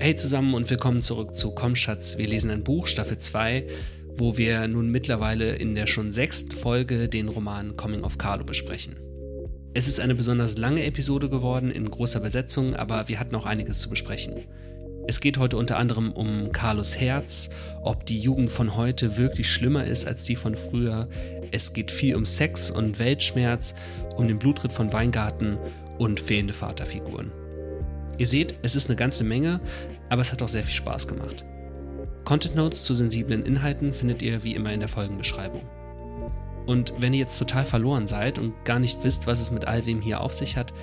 Hey zusammen und willkommen zurück zu Komm Schatz, wir lesen ein Buch, Staffel 2, wo wir nun mittlerweile in der schon sechsten Folge den Roman Coming of Carlo besprechen. Es ist eine besonders lange Episode geworden in großer Besetzung, aber wir hatten auch einiges zu besprechen. Es geht heute unter anderem um Carlos Herz, ob die Jugend von heute wirklich schlimmer ist als die von früher. Es geht viel um Sex und Weltschmerz, um den Blutritt von Weingarten und fehlende Vaterfiguren. Ihr seht, es ist eine ganze Menge, aber es hat auch sehr viel Spaß gemacht. Content Notes zu sensiblen Inhalten findet ihr wie immer in der Folgenbeschreibung. Und wenn ihr jetzt total verloren seid und gar nicht wisst, was es mit all dem hier auf sich hat,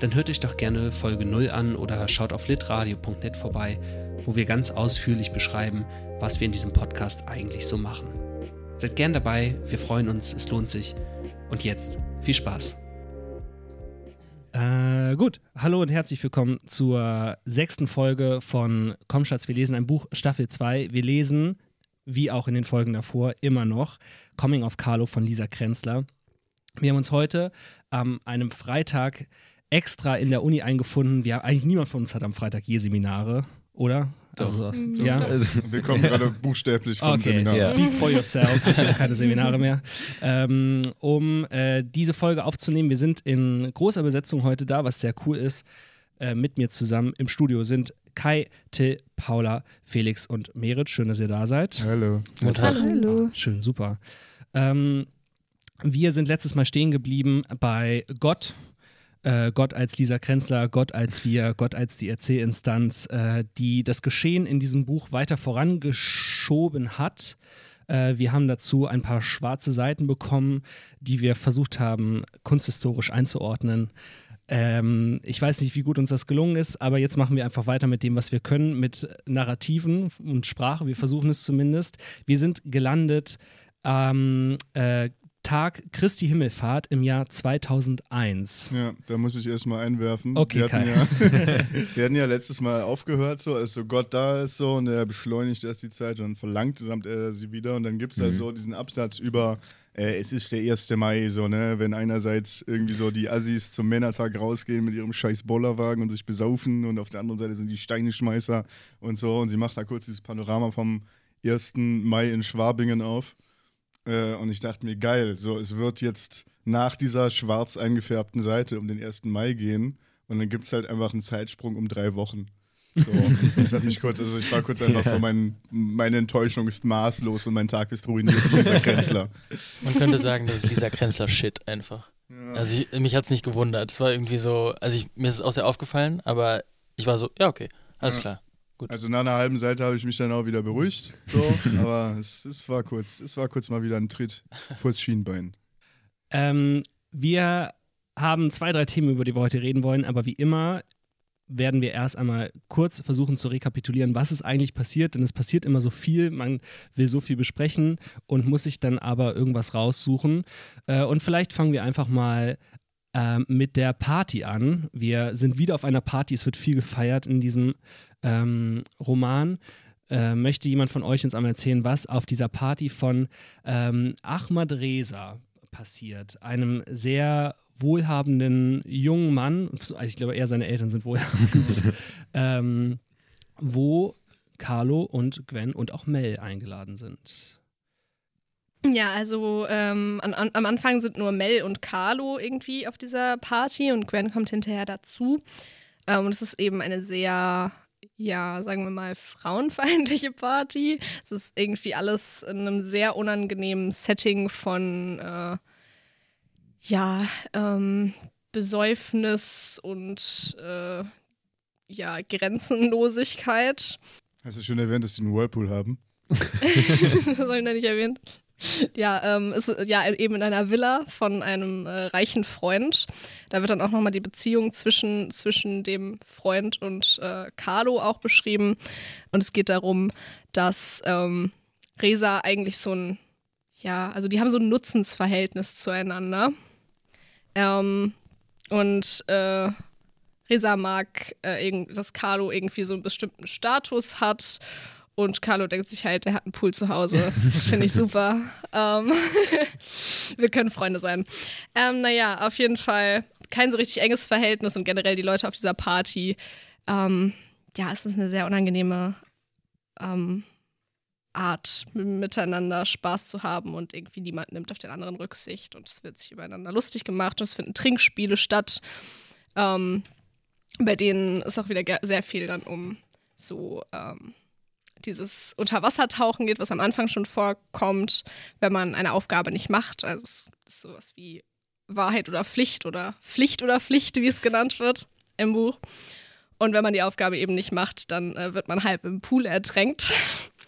dann hört euch doch gerne Folge 0 an oder schaut auf litradio.net vorbei, wo wir ganz ausführlich beschreiben, was wir in diesem Podcast eigentlich so machen. Seid gern dabei, wir freuen uns, es lohnt sich. Und jetzt viel Spaß. Äh, gut, hallo und herzlich willkommen zur sechsten Folge von Komm Schatz, wir lesen ein Buch, Staffel 2. Wir lesen, wie auch in den Folgen davor, immer noch Coming of Carlo von Lisa Krenzler. Wir haben uns heute an ähm, einem Freitag extra in der Uni eingefunden. Wir, eigentlich niemand von uns hat am Freitag je Seminare, oder? Also, ja. Also, wir kommen gerade buchstäblich vom okay. Seminar. Speak for yourself, ich habe keine Seminare mehr. Ähm, um äh, diese Folge aufzunehmen, wir sind in großer Besetzung heute da, was sehr cool ist. Äh, mit mir zusammen im Studio sind Kai, Till, Paula, Felix und Merit. Schön, dass ihr da seid. Hallo. Guten Tag. Hallo. Schön, super. Ähm, wir sind letztes Mal stehen geblieben bei Gott äh, Gott als dieser Krenzler, Gott als wir, Gott als die Erzählinstanz, äh, die das Geschehen in diesem Buch weiter vorangeschoben hat. Äh, wir haben dazu ein paar schwarze Seiten bekommen, die wir versucht haben, kunsthistorisch einzuordnen. Ähm, ich weiß nicht, wie gut uns das gelungen ist, aber jetzt machen wir einfach weiter mit dem, was wir können, mit Narrativen und Sprache. Wir versuchen es zumindest. Wir sind gelandet ähm, äh, Tag Christi Himmelfahrt im Jahr 2001. Ja, da muss ich erstmal einwerfen. Okay, wir hatten, ja, wir hatten ja letztes Mal aufgehört, so als so Gott da ist so und er beschleunigt erst die Zeit und verlangt samt er sie wieder und dann gibt es halt mhm. halt so diesen Absatz über äh, es ist der 1. Mai, so, ne, wenn einerseits irgendwie so die Assis zum Männertag rausgehen mit ihrem scheiß Bollerwagen und sich besaufen und auf der anderen Seite sind die Steineschmeißer und so und sie macht da kurz dieses Panorama vom 1. Mai in Schwabingen auf. Äh, und ich dachte mir, geil, so, es wird jetzt nach dieser schwarz eingefärbten Seite um den 1. Mai gehen und dann gibt es halt einfach einen Zeitsprung um drei Wochen. So, das hat mich kurz, also ich war kurz einfach so, mein, meine Enttäuschung ist maßlos und mein Tag ist ruiniert, Lisa Krenzler. Man könnte sagen, das ist Lisa Krenzler Shit einfach. Ja. Also ich, mich hat es nicht gewundert. Es war irgendwie so, also ich, mir ist es auch sehr aufgefallen, aber ich war so, ja okay, alles ja. klar. Gut. Also nach einer halben Seite habe ich mich dann auch wieder beruhigt. So, aber es, es, war kurz, es war kurz mal wieder ein Tritt vors Schienbein. Ähm, wir haben zwei, drei Themen, über die wir heute reden wollen, aber wie immer werden wir erst einmal kurz versuchen zu rekapitulieren, was ist eigentlich passiert, denn es passiert immer so viel, man will so viel besprechen und muss sich dann aber irgendwas raussuchen. Äh, und vielleicht fangen wir einfach mal äh, mit der Party an. Wir sind wieder auf einer Party, es wird viel gefeiert in diesem ähm, Roman. Äh, möchte jemand von euch uns einmal erzählen, was auf dieser Party von ähm, Ahmad Reza passiert? Einem sehr wohlhabenden jungen Mann, ich glaube eher seine Eltern sind wohlhabend, ähm, wo Carlo und Gwen und auch Mel eingeladen sind. Ja, also ähm, an, an, am Anfang sind nur Mel und Carlo irgendwie auf dieser Party und Gwen kommt hinterher dazu. Ähm, und es ist eben eine sehr ja, sagen wir mal, frauenfeindliche Party. Es ist irgendwie alles in einem sehr unangenehmen Setting von, äh, ja, ähm, Besäufnis und, äh, ja, Grenzenlosigkeit. Hast du schon erwähnt, dass die einen Whirlpool haben? das habe ich noch nicht erwähnt. Ja, ähm, ist ja eben in einer Villa von einem äh, reichen Freund. Da wird dann auch nochmal die Beziehung zwischen, zwischen dem Freund und äh, Carlo auch beschrieben. Und es geht darum, dass ähm, Resa eigentlich so ein, ja, also die haben so ein Nutzensverhältnis zueinander. Ähm, und äh, Resa mag, äh, dass Carlo irgendwie so einen bestimmten Status hat und Carlo denkt sich halt, er hat einen Pool zu Hause. Finde ich super. Ähm, wir können Freunde sein. Ähm, naja, auf jeden Fall kein so richtig enges Verhältnis und generell die Leute auf dieser Party, ähm, ja, es ist eine sehr unangenehme ähm, Art, miteinander Spaß zu haben und irgendwie niemand nimmt auf den anderen Rücksicht und es wird sich übereinander lustig gemacht und es finden Trinkspiele statt, ähm, bei denen es auch wieder sehr viel dann um so ähm, dieses Unterwassertauchen geht, was am Anfang schon vorkommt, wenn man eine Aufgabe nicht macht. Also es ist sowas wie Wahrheit oder Pflicht oder Pflicht oder Pflicht, wie es genannt wird im Buch. Und wenn man die Aufgabe eben nicht macht, dann äh, wird man halb im Pool ertränkt.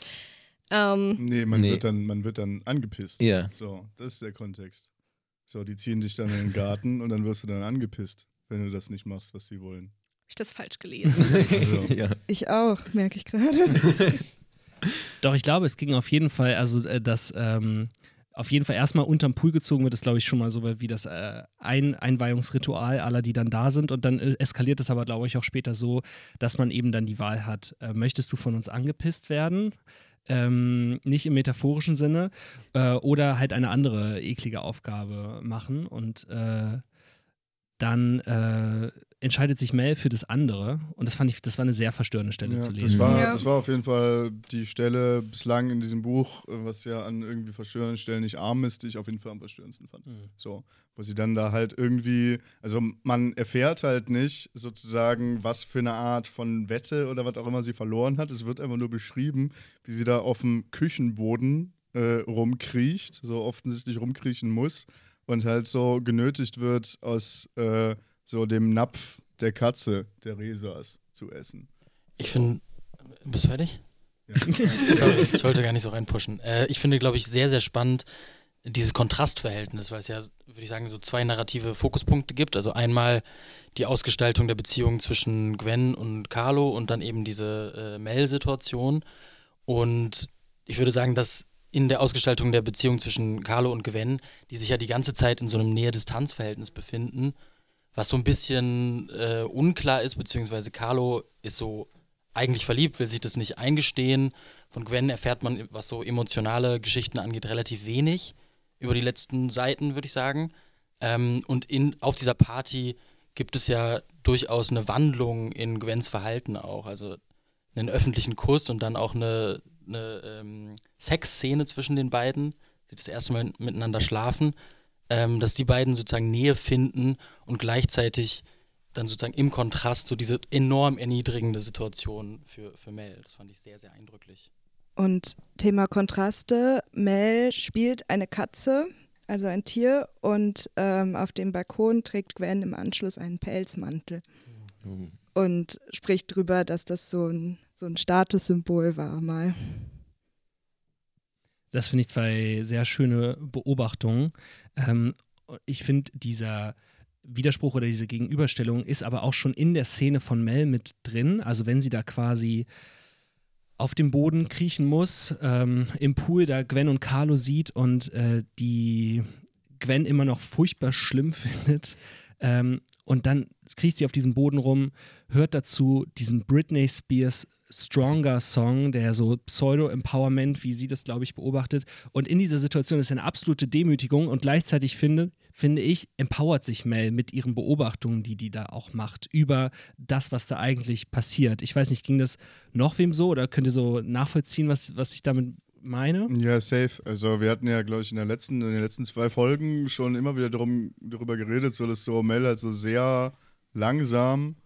ähm, nee, man, nee. Wird dann, man wird dann angepisst. Ja. So, das ist der Kontext. So, die ziehen dich dann in den Garten und dann wirst du dann angepisst, wenn du das nicht machst, was sie wollen. Habe ich das falsch gelesen? also. ja. Ich auch, merke ich gerade. Doch, ich glaube, es ging auf jeden Fall, also äh, dass ähm, auf jeden Fall erstmal unterm Pool gezogen wird, ist, glaube ich, schon mal so wie das äh, Ein Einweihungsritual aller, die dann da sind. Und dann äh, eskaliert es aber, glaube ich, auch später so, dass man eben dann die Wahl hat, äh, möchtest du von uns angepisst werden? Ähm, nicht im metaphorischen Sinne äh, oder halt eine andere eklige Aufgabe machen und äh, dann äh, entscheidet sich Mel für das andere und das fand ich, das war eine sehr verstörende Stelle ja, zu lesen. Das war, ja. das war auf jeden Fall die Stelle bislang in diesem Buch, was ja an irgendwie verstörenden Stellen nicht arm ist, die ich auf jeden Fall am verstörendsten fand. Mhm. So, wo sie dann da halt irgendwie, also man erfährt halt nicht sozusagen, was für eine Art von Wette oder was auch immer sie verloren hat. Es wird einfach nur beschrieben, wie sie da auf dem Küchenboden äh, rumkriecht, so offensichtlich rumkriechen muss und halt so genötigt wird aus äh, so dem Napf der Katze, der Resas, zu essen. Ich finde, bist du fertig? Ja. Sorry, ich wollte gar nicht so reinpushen. Äh, ich finde, glaube ich, sehr, sehr spannend dieses Kontrastverhältnis, weil es ja, würde ich sagen, so zwei narrative Fokuspunkte gibt. Also einmal die Ausgestaltung der Beziehung zwischen Gwen und Carlo und dann eben diese äh, Mel-Situation. Und ich würde sagen, dass in der Ausgestaltung der Beziehung zwischen Carlo und Gwen, die sich ja die ganze Zeit in so einem Nähe-Distanz-Verhältnis befinden, was so ein bisschen äh, unklar ist, beziehungsweise Carlo ist so eigentlich verliebt, will sich das nicht eingestehen. Von Gwen erfährt man, was so emotionale Geschichten angeht, relativ wenig über die letzten Seiten, würde ich sagen. Ähm, und in, auf dieser Party gibt es ja durchaus eine Wandlung in Gwens Verhalten auch. Also einen öffentlichen Kuss und dann auch eine, eine ähm, Sexszene zwischen den beiden. Sie das erste Mal miteinander schlafen ähm, dass die beiden sozusagen Nähe finden und gleichzeitig dann sozusagen im Kontrast so diese enorm erniedrigende Situation für, für Mel. Das fand ich sehr, sehr eindrücklich. Und Thema Kontraste, Mel spielt eine Katze, also ein Tier, und ähm, auf dem Balkon trägt Gwen im Anschluss einen Pelzmantel. Mhm. Und spricht darüber, dass das so ein, so ein Statussymbol war mal. Das finde ich zwei sehr schöne Beobachtungen. Ähm, ich finde, dieser Widerspruch oder diese Gegenüberstellung ist aber auch schon in der Szene von Mel mit drin. Also wenn sie da quasi auf dem Boden kriechen muss, ähm, im Pool da Gwen und Carlo sieht und äh, die Gwen immer noch furchtbar schlimm findet. Ähm, und dann kriecht sie auf diesem Boden rum, hört dazu diesen Britney Spears Stronger Song, der so Pseudo-Empowerment, wie sie das, glaube ich, beobachtet. Und in dieser Situation ist eine absolute Demütigung und gleichzeitig finde, finde ich, empowert sich Mel mit ihren Beobachtungen, die die da auch macht, über das, was da eigentlich passiert. Ich weiß nicht, ging das noch wem so oder könnt ihr so nachvollziehen, was, was ich damit meine? Ja, safe. Also wir hatten ja, glaube ich, in, der letzten, in den letzten zwei Folgen schon immer wieder drum, darüber geredet, so dass so Mel halt so sehr langsam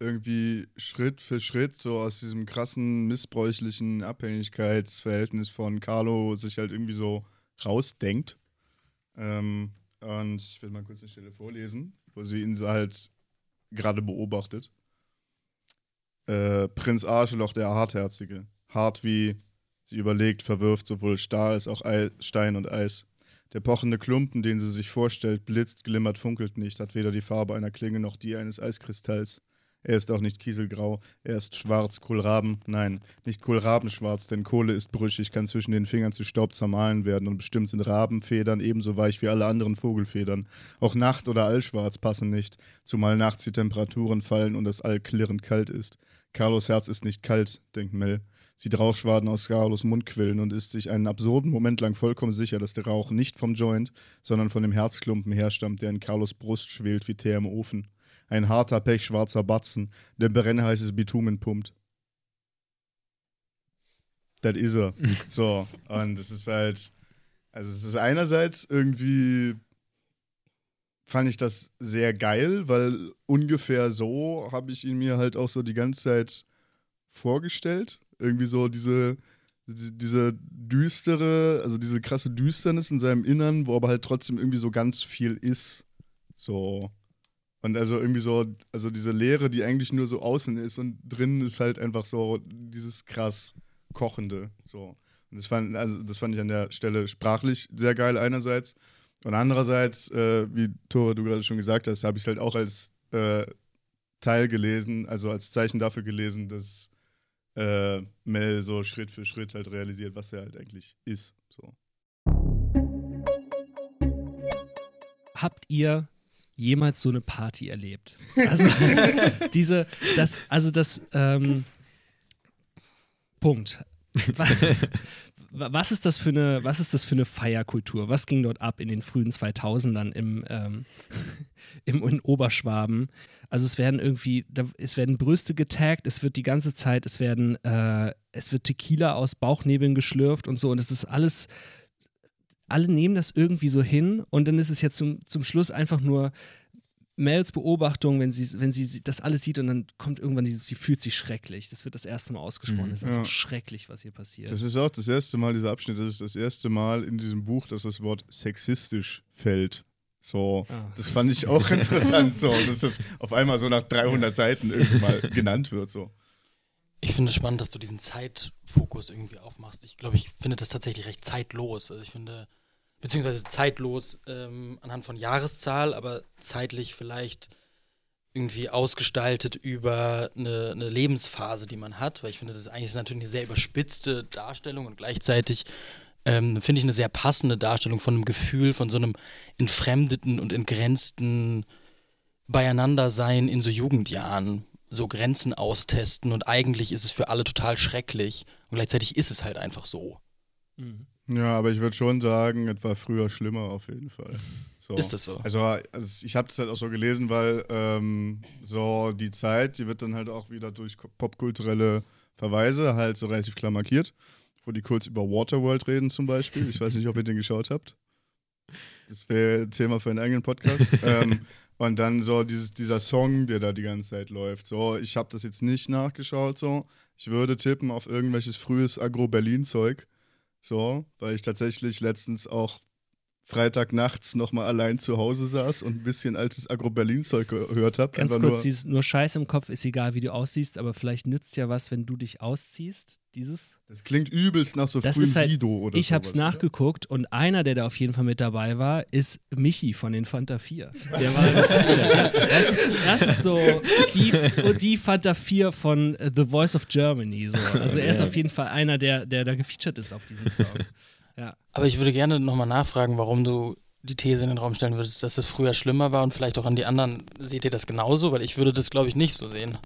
irgendwie Schritt für Schritt so aus diesem krassen, missbräuchlichen Abhängigkeitsverhältnis von Carlo sich halt irgendwie so rausdenkt. Ähm, und ich will mal kurz eine Stelle vorlesen, wo sie ihn halt gerade beobachtet. Äh, Prinz Arschloch, der Hartherzige. Hart wie, sie überlegt, verwirft sowohl Stahl als auch Ei, Stein und Eis. Der pochende Klumpen, den sie sich vorstellt, blitzt, glimmert, funkelt nicht, hat weder die Farbe einer Klinge noch die eines Eiskristalls. Er ist auch nicht kieselgrau, er ist schwarz, Kohlraben. Nein, nicht Kohlrabenschwarz, denn Kohle ist brüchig, kann zwischen den Fingern zu Staub zermahlen werden und bestimmt sind Rabenfedern ebenso weich wie alle anderen Vogelfedern. Auch Nacht- oder Allschwarz passen nicht, zumal nachts die Temperaturen fallen und das All klirrend kalt ist. Carlos Herz ist nicht kalt, denkt Mel. Sieht Rauchschwaden aus Carlos Mund quillen und ist sich einen absurden Moment lang vollkommen sicher, dass der Rauch nicht vom Joint, sondern von dem Herzklumpen herstammt, der in Carlos Brust schwelt wie Teer im Ofen ein harter, pechschwarzer Batzen, der brennheißes Bitumen pumpt. das ist er. so, und es ist halt, also es ist einerseits irgendwie, fand ich das sehr geil, weil ungefähr so habe ich ihn mir halt auch so die ganze Zeit vorgestellt. Irgendwie so diese, diese düstere, also diese krasse Düsternis in seinem Innern, wo aber halt trotzdem irgendwie so ganz viel ist. So. Und also irgendwie so, also diese Leere, die eigentlich nur so außen ist und drinnen ist halt einfach so dieses krass Kochende. So. Und das fand, also das fand ich an der Stelle sprachlich sehr geil einerseits. Und andererseits, äh, wie Tore du gerade schon gesagt hast, habe ich es halt auch als äh, Teil gelesen, also als Zeichen dafür gelesen, dass äh, Mel so Schritt für Schritt halt realisiert, was er halt eigentlich ist. So. Habt ihr jemals so eine Party erlebt? Also diese, das, also das, ähm, Punkt. Was ist das für eine, was ist das für eine Feierkultur? Was ging dort ab in den frühen 2000ern im, ähm, im in Oberschwaben? Also es werden irgendwie, es werden Brüste getaggt, es wird die ganze Zeit, es werden, äh, es wird Tequila aus Bauchnebeln geschlürft und so und es ist alles, alle nehmen das irgendwie so hin und dann ist es jetzt zum, zum Schluss einfach nur Mels Beobachtung, wenn sie, wenn sie das alles sieht und dann kommt irgendwann dieses, sie fühlt sich schrecklich. Das wird das erste Mal ausgesprochen. Mhm. Das ist einfach ja. schrecklich, was hier passiert. Das ist auch das erste Mal, dieser Abschnitt, das ist das erste Mal in diesem Buch, dass das Wort sexistisch fällt. So, ah. das fand ich auch interessant, so, dass das auf einmal so nach 300 Seiten irgendwann mal genannt wird. So. Ich finde es spannend, dass du diesen Zeitfokus irgendwie aufmachst. Ich glaube, ich finde das tatsächlich recht zeitlos. Also ich finde, beziehungsweise zeitlos ähm, anhand von Jahreszahl, aber zeitlich vielleicht irgendwie ausgestaltet über eine, eine, Lebensphase, die man hat, weil ich finde, das ist eigentlich natürlich eine sehr überspitzte Darstellung und gleichzeitig ähm, finde ich eine sehr passende Darstellung von einem Gefühl, von so einem entfremdeten und entgrenzten Beieinandersein in so Jugendjahren, so Grenzen austesten und eigentlich ist es für alle total schrecklich und gleichzeitig ist es halt einfach so. Mhm. Ja, aber ich würde schon sagen, es war früher schlimmer auf jeden Fall. So. Ist das so? Also, also ich habe das halt auch so gelesen, weil ähm, so die Zeit, die wird dann halt auch wieder durch popkulturelle Verweise halt so relativ klar markiert, wo die kurz über Waterworld reden zum Beispiel. Ich weiß nicht, ob ihr den geschaut habt. Das wäre Thema für einen eigenen Podcast. ähm, und dann so dieses, dieser Song, der da die ganze Zeit läuft. So, ich habe das jetzt nicht nachgeschaut, so. Ich würde tippen auf irgendwelches frühes Agro-Berlin-Zeug. So, weil ich tatsächlich letztens auch Freitagnachts nochmal allein zu Hause saß und ein bisschen altes Agro-Berlin-Zeug gehört habe. Ganz kurz, nur, dieses nur Scheiß im Kopf ist egal, wie du aussiehst, aber vielleicht nützt ja was, wenn du dich ausziehst. Dieses. Das klingt übelst nach so das frühem halt, Sido oder Ich habe es nachgeguckt und einer, der da auf jeden Fall mit dabei war, ist Michi von den Fanta 4. Der war das, ist, das ist so die, die Fanta 4 von The Voice of Germany. So. Also er ist auf jeden Fall einer, der, der da gefeatured ist auf diesem Song. Ja. Aber ich würde gerne nochmal nachfragen, warum du die These in den Raum stellen würdest, dass es früher schlimmer war und vielleicht auch an die anderen. Seht ihr das genauso? Weil ich würde das, glaube ich, nicht so sehen.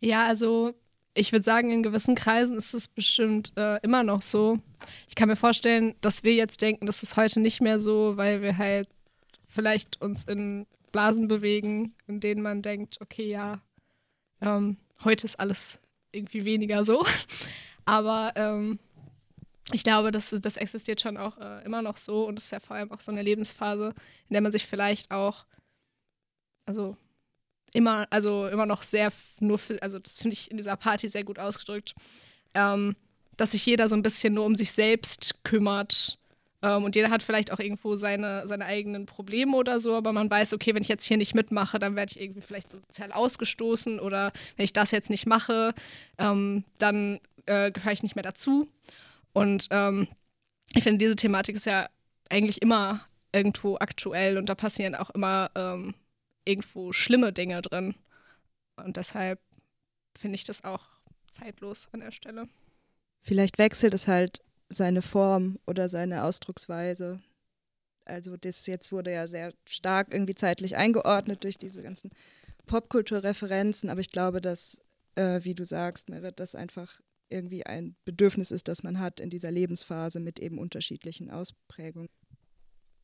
Ja, also ich würde sagen, in gewissen Kreisen ist es bestimmt äh, immer noch so. Ich kann mir vorstellen, dass wir jetzt denken, das ist heute nicht mehr so, weil wir halt vielleicht uns in Blasen bewegen, in denen man denkt, okay, ja, ähm, heute ist alles irgendwie weniger so. Aber ähm, ich glaube, das, das existiert schon auch äh, immer noch so und es ist ja vor allem auch so eine Lebensphase, in der man sich vielleicht auch, also immer, also immer noch sehr nur für, also das finde ich in dieser Party sehr gut ausgedrückt, ähm, dass sich jeder so ein bisschen nur um sich selbst kümmert. Ähm, und jeder hat vielleicht auch irgendwo seine, seine eigenen Probleme oder so, aber man weiß, okay, wenn ich jetzt hier nicht mitmache, dann werde ich irgendwie vielleicht sozial ausgestoßen oder wenn ich das jetzt nicht mache, ähm, dann äh, gehöre ich nicht mehr dazu. Und ähm, ich finde, diese Thematik ist ja eigentlich immer irgendwo aktuell und da passieren auch immer ähm, irgendwo schlimme Dinge drin. Und deshalb finde ich das auch zeitlos an der Stelle. Vielleicht wechselt es halt seine Form oder seine Ausdrucksweise. Also das jetzt wurde ja sehr stark irgendwie zeitlich eingeordnet durch diese ganzen Popkulturreferenzen, aber ich glaube, dass, äh, wie du sagst, Merit, das einfach irgendwie ein Bedürfnis ist, das man hat in dieser Lebensphase mit eben unterschiedlichen Ausprägungen.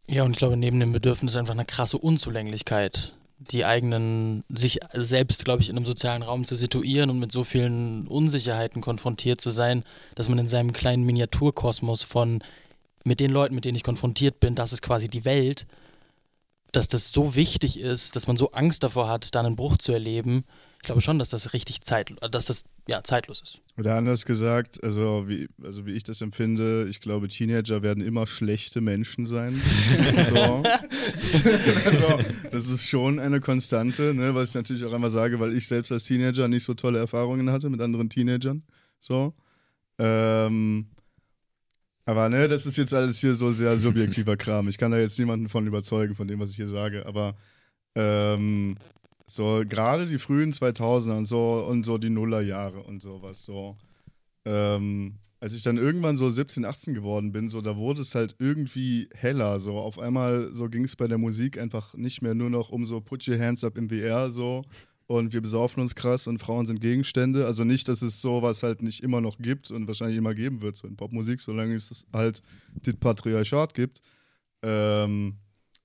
Ja, und ich glaube, neben dem Bedürfnis einfach eine krasse Unzulänglichkeit, die eigenen, sich selbst, glaube ich, in einem sozialen Raum zu situieren und mit so vielen Unsicherheiten konfrontiert zu sein, dass man in seinem kleinen Miniaturkosmos von mit den Leuten, mit denen ich konfrontiert bin, das ist quasi die Welt, dass das so wichtig ist, dass man so Angst davor hat, da einen Bruch zu erleben. Ich glaube schon, dass das richtig zeit, dass das ja zeitlos ist. Oder anders gesagt, also wie, also wie ich das empfinde, ich glaube, Teenager werden immer schlechte Menschen sein. so. also, das ist schon eine Konstante, ne, was ich natürlich auch einmal sage, weil ich selbst als Teenager nicht so tolle Erfahrungen hatte mit anderen Teenagern. So. Ähm, aber ne, das ist jetzt alles hier so sehr subjektiver Kram. Ich kann da jetzt niemanden von überzeugen, von dem, was ich hier sage. Aber ähm, so gerade die frühen 2000er und so und so die Nullerjahre und sowas, so. Ähm, als ich dann irgendwann so 17, 18 geworden bin, so da wurde es halt irgendwie heller. So auf einmal so ging es bei der Musik einfach nicht mehr nur noch um so Put your hands up in the air so und wir besaufen uns krass und Frauen sind Gegenstände. Also nicht, dass es sowas halt nicht immer noch gibt und wahrscheinlich immer geben wird, so in Popmusik, solange es halt das Patriarchat gibt. Ähm,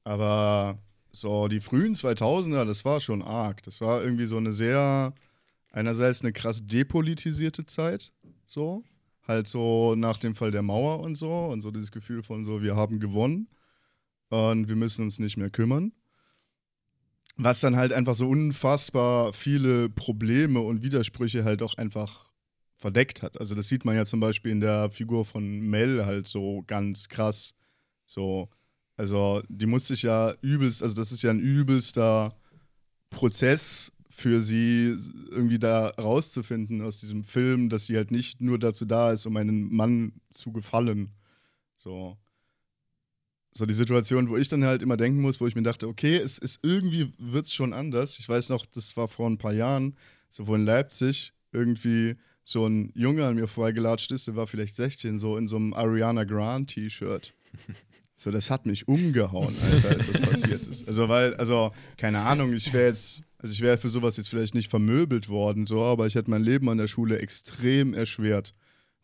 aber so die frühen 2000er, das war schon arg. Das war irgendwie so eine sehr, einerseits eine krass depolitisierte Zeit, so. Halt so nach dem Fall der Mauer und so und so dieses Gefühl von so, wir haben gewonnen und wir müssen uns nicht mehr kümmern was dann halt einfach so unfassbar viele Probleme und Widersprüche halt auch einfach verdeckt hat. Also das sieht man ja zum Beispiel in der Figur von Mel halt so ganz krass. So, also die muss sich ja übelst, also das ist ja ein übelster Prozess für sie irgendwie da rauszufinden aus diesem Film, dass sie halt nicht nur dazu da ist, um einen Mann zu gefallen. So so die Situation, wo ich dann halt immer denken muss, wo ich mir dachte, okay, es ist irgendwie wird es schon anders. Ich weiß noch, das war vor ein paar Jahren, so wo in Leipzig irgendwie so ein Junge an mir vorbeigelatscht ist, der war vielleicht 16, so in so einem Ariana Grande T-Shirt. So, das hat mich umgehauen, Alter, als das passiert ist. Also, weil, also, keine Ahnung, ich wäre jetzt, also ich wäre für sowas jetzt vielleicht nicht vermöbelt worden, so, aber ich hätte mein Leben an der Schule extrem erschwert,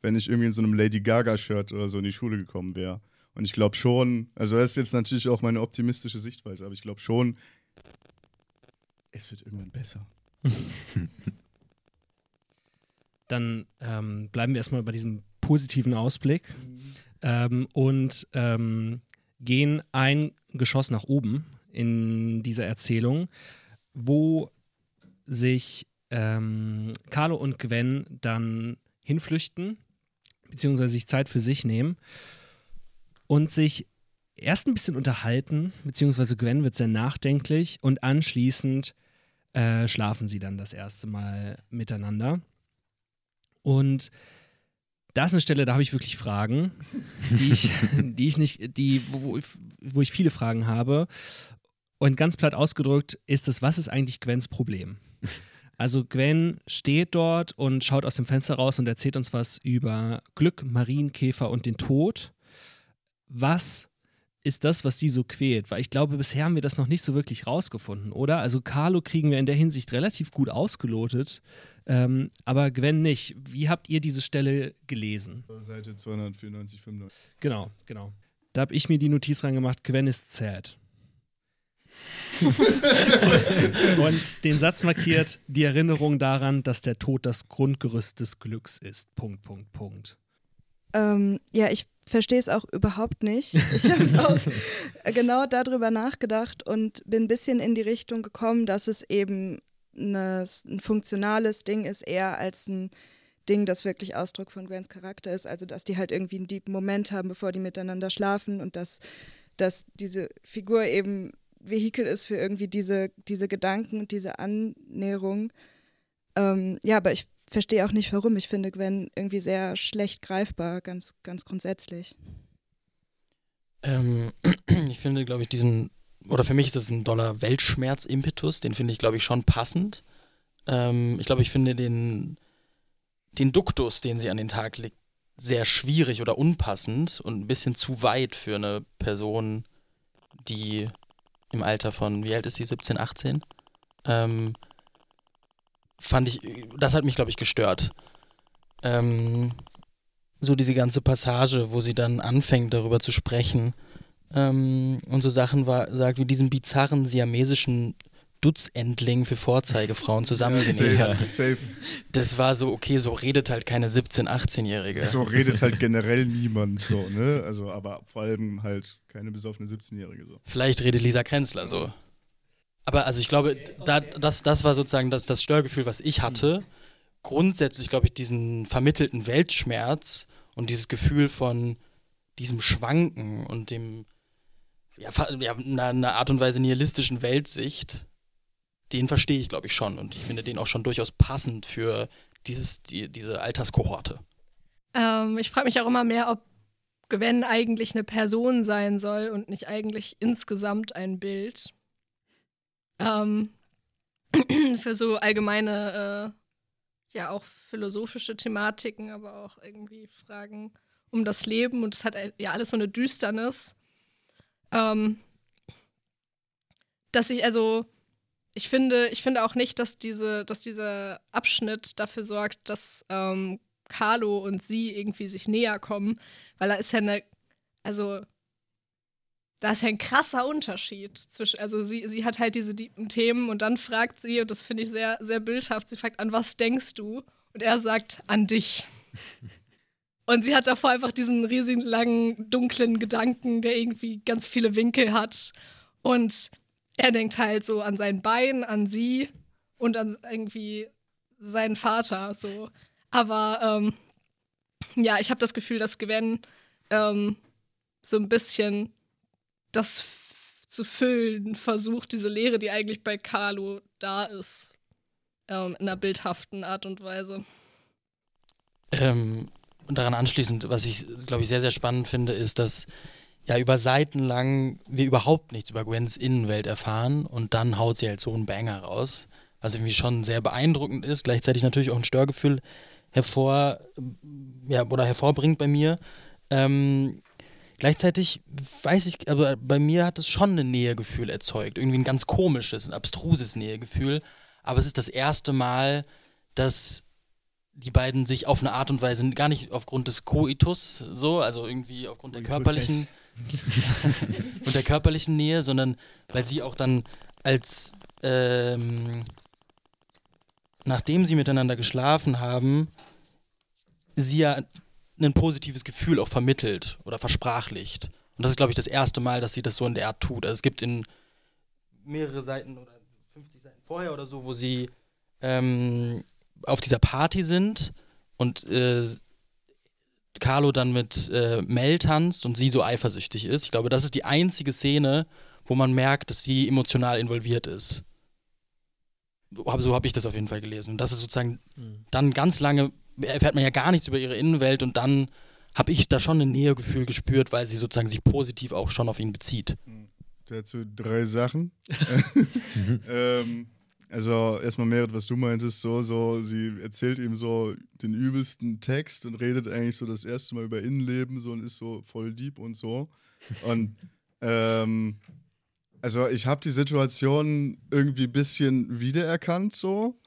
wenn ich irgendwie in so einem Lady Gaga-Shirt oder so in die Schule gekommen wäre. Und ich glaube schon, also das ist jetzt natürlich auch meine optimistische Sichtweise, aber ich glaube schon, es wird irgendwann besser. Dann ähm, bleiben wir erstmal bei diesem positiven Ausblick mhm. Ähm, und ähm, gehen ein Geschoss nach oben in dieser Erzählung, wo sich ähm, Carlo und Gwen dann hinflüchten, beziehungsweise sich Zeit für sich nehmen und sich erst ein bisschen unterhalten, beziehungsweise Gwen wird sehr nachdenklich und anschließend äh, schlafen sie dann das erste Mal miteinander. Und da ist eine Stelle, da habe ich wirklich Fragen, die ich, die ich nicht, die, wo, wo ich viele Fragen habe. Und ganz platt ausgedrückt ist es, was ist eigentlich Gwens Problem? Also Gwen steht dort und schaut aus dem Fenster raus und erzählt uns was über Glück, Marienkäfer und den Tod was ist das, was sie so quält? Weil ich glaube, bisher haben wir das noch nicht so wirklich rausgefunden, oder? Also Carlo kriegen wir in der Hinsicht relativ gut ausgelotet, ähm, aber Gwen nicht. Wie habt ihr diese Stelle gelesen? Seite 294, 95. Genau, genau. Da habe ich mir die Notiz reingemacht, Gwen ist sad. und den Satz markiert die Erinnerung daran, dass der Tod das Grundgerüst des Glücks ist. Punkt, Punkt, Punkt. Ähm, ja, ich verstehe es auch überhaupt nicht. Ich habe auch genau darüber nachgedacht und bin ein bisschen in die Richtung gekommen, dass es eben eine, ein funktionales Ding ist, eher als ein Ding, das wirklich Ausdruck von Grants Charakter ist. Also, dass die halt irgendwie einen deepen Moment haben, bevor die miteinander schlafen und dass, dass diese Figur eben Vehikel ist für irgendwie diese, diese Gedanken und diese Annäherung. Ähm, ja, aber ich verstehe auch nicht, warum. Ich finde Gwen irgendwie sehr schlecht greifbar, ganz, ganz grundsätzlich. Ähm, ich finde, glaube ich, diesen, oder für mich ist das ein doller Weltschmerz-Impetus, den finde ich, glaube ich, schon passend. Ähm, ich glaube, ich finde den, den Duktus, den sie an den Tag legt, sehr schwierig oder unpassend und ein bisschen zu weit für eine Person, die im Alter von, wie alt ist sie, 17, 18? Ähm, fand ich, das hat mich, glaube ich, gestört. Ähm, so diese ganze Passage, wo sie dann anfängt, darüber zu sprechen ähm, und so Sachen war, sagt, wie diesen bizarren siamesischen Stutzendling für Vorzeigefrauen zusammengenäht Safe, hat. safe. Das war so, okay, so redet halt keine 17-, 18-Jährige. So redet halt generell niemand so, ne? Also, aber vor allem halt keine besoffene 17-Jährige so. Vielleicht redet Lisa Krenzler so. Aber also ich glaube, da, das, das war sozusagen das, das Störgefühl, was ich hatte. Grundsätzlich glaube ich diesen vermittelten Weltschmerz und dieses Gefühl von diesem Schwanken und dem ja, einer, einer Art und Weise nihilistischen Weltsicht, den verstehe ich glaube ich schon und ich finde den auch schon durchaus passend für dieses, die, diese Alterskohorte. Ähm, ich frage mich auch immer mehr, ob Gwen eigentlich eine Person sein soll und nicht eigentlich insgesamt ein Bild. Ähm, für so allgemeine, äh, ja auch philosophische Thematiken, aber auch irgendwie Fragen um das Leben und es hat ja alles so eine Düsternis. Ähm, dass ich also ich finde, ich finde auch nicht, dass diese, dass dieser Abschnitt dafür sorgt, dass ähm, Carlo und sie irgendwie sich näher kommen, weil da ist ja eine, also da ist ja ein krasser Unterschied zwischen, also sie, sie hat halt diese tiefen Themen und dann fragt sie, und das finde ich sehr, sehr bildhaft, sie fragt, an was denkst du? Und er sagt, an dich. Und sie hat davor einfach diesen riesigen, langen, dunklen Gedanken, der irgendwie ganz viele Winkel hat. Und er denkt halt so an sein Bein, an sie und an irgendwie seinen Vater. So. Aber ähm, ja, ich habe das Gefühl, dass Gwen ähm, so ein bisschen das zu füllen versucht, diese Leere, die eigentlich bei Carlo da ist, ähm, in einer bildhaften Art und Weise. Ähm, daran anschließend, was ich, glaube ich, sehr, sehr spannend finde, ist, dass ja über Seiten lang wir überhaupt nichts über Gwens Innenwelt erfahren und dann haut sie halt so einen Banger raus, was irgendwie schon sehr beeindruckend ist, gleichzeitig natürlich auch ein Störgefühl hervor, ja, oder hervorbringt bei mir. Ähm, gleichzeitig weiß ich, aber bei mir hat es schon ein Nähegefühl erzeugt, irgendwie ein ganz komisches, ein abstruses Nähegefühl, aber es ist das erste Mal, dass die beiden sich auf eine Art und Weise gar nicht aufgrund des Koitus so, also irgendwie aufgrund der körperlichen und der körperlichen Nähe, sondern weil sie auch dann als ähm, nachdem sie miteinander geschlafen haben, sie ja ein positives Gefühl auch vermittelt oder versprachlicht. Und das ist, glaube ich, das erste Mal, dass sie das so in der Art tut. Also es gibt in mehrere Seiten oder 50 Seiten vorher oder so, wo sie ähm, auf dieser Party sind und äh, Carlo dann mit äh, Mel tanzt und sie so eifersüchtig ist. Ich glaube, das ist die einzige Szene, wo man merkt, dass sie emotional involviert ist. So habe ich das auf jeden Fall gelesen. Und das ist sozusagen dann ganz lange, erfährt man ja gar nichts über ihre Innenwelt und dann habe ich da schon ein Nähegefühl gespürt, weil sie sozusagen sich positiv auch schon auf ihn bezieht. Dazu drei Sachen. ähm, also erstmal Merit, was du meintest, so, so, sie erzählt ihm so den übelsten Text und redet eigentlich so das erste Mal über Innenleben so und ist so voll deep und so. Und ähm, also ich habe die Situation irgendwie ein bisschen wiedererkannt, so,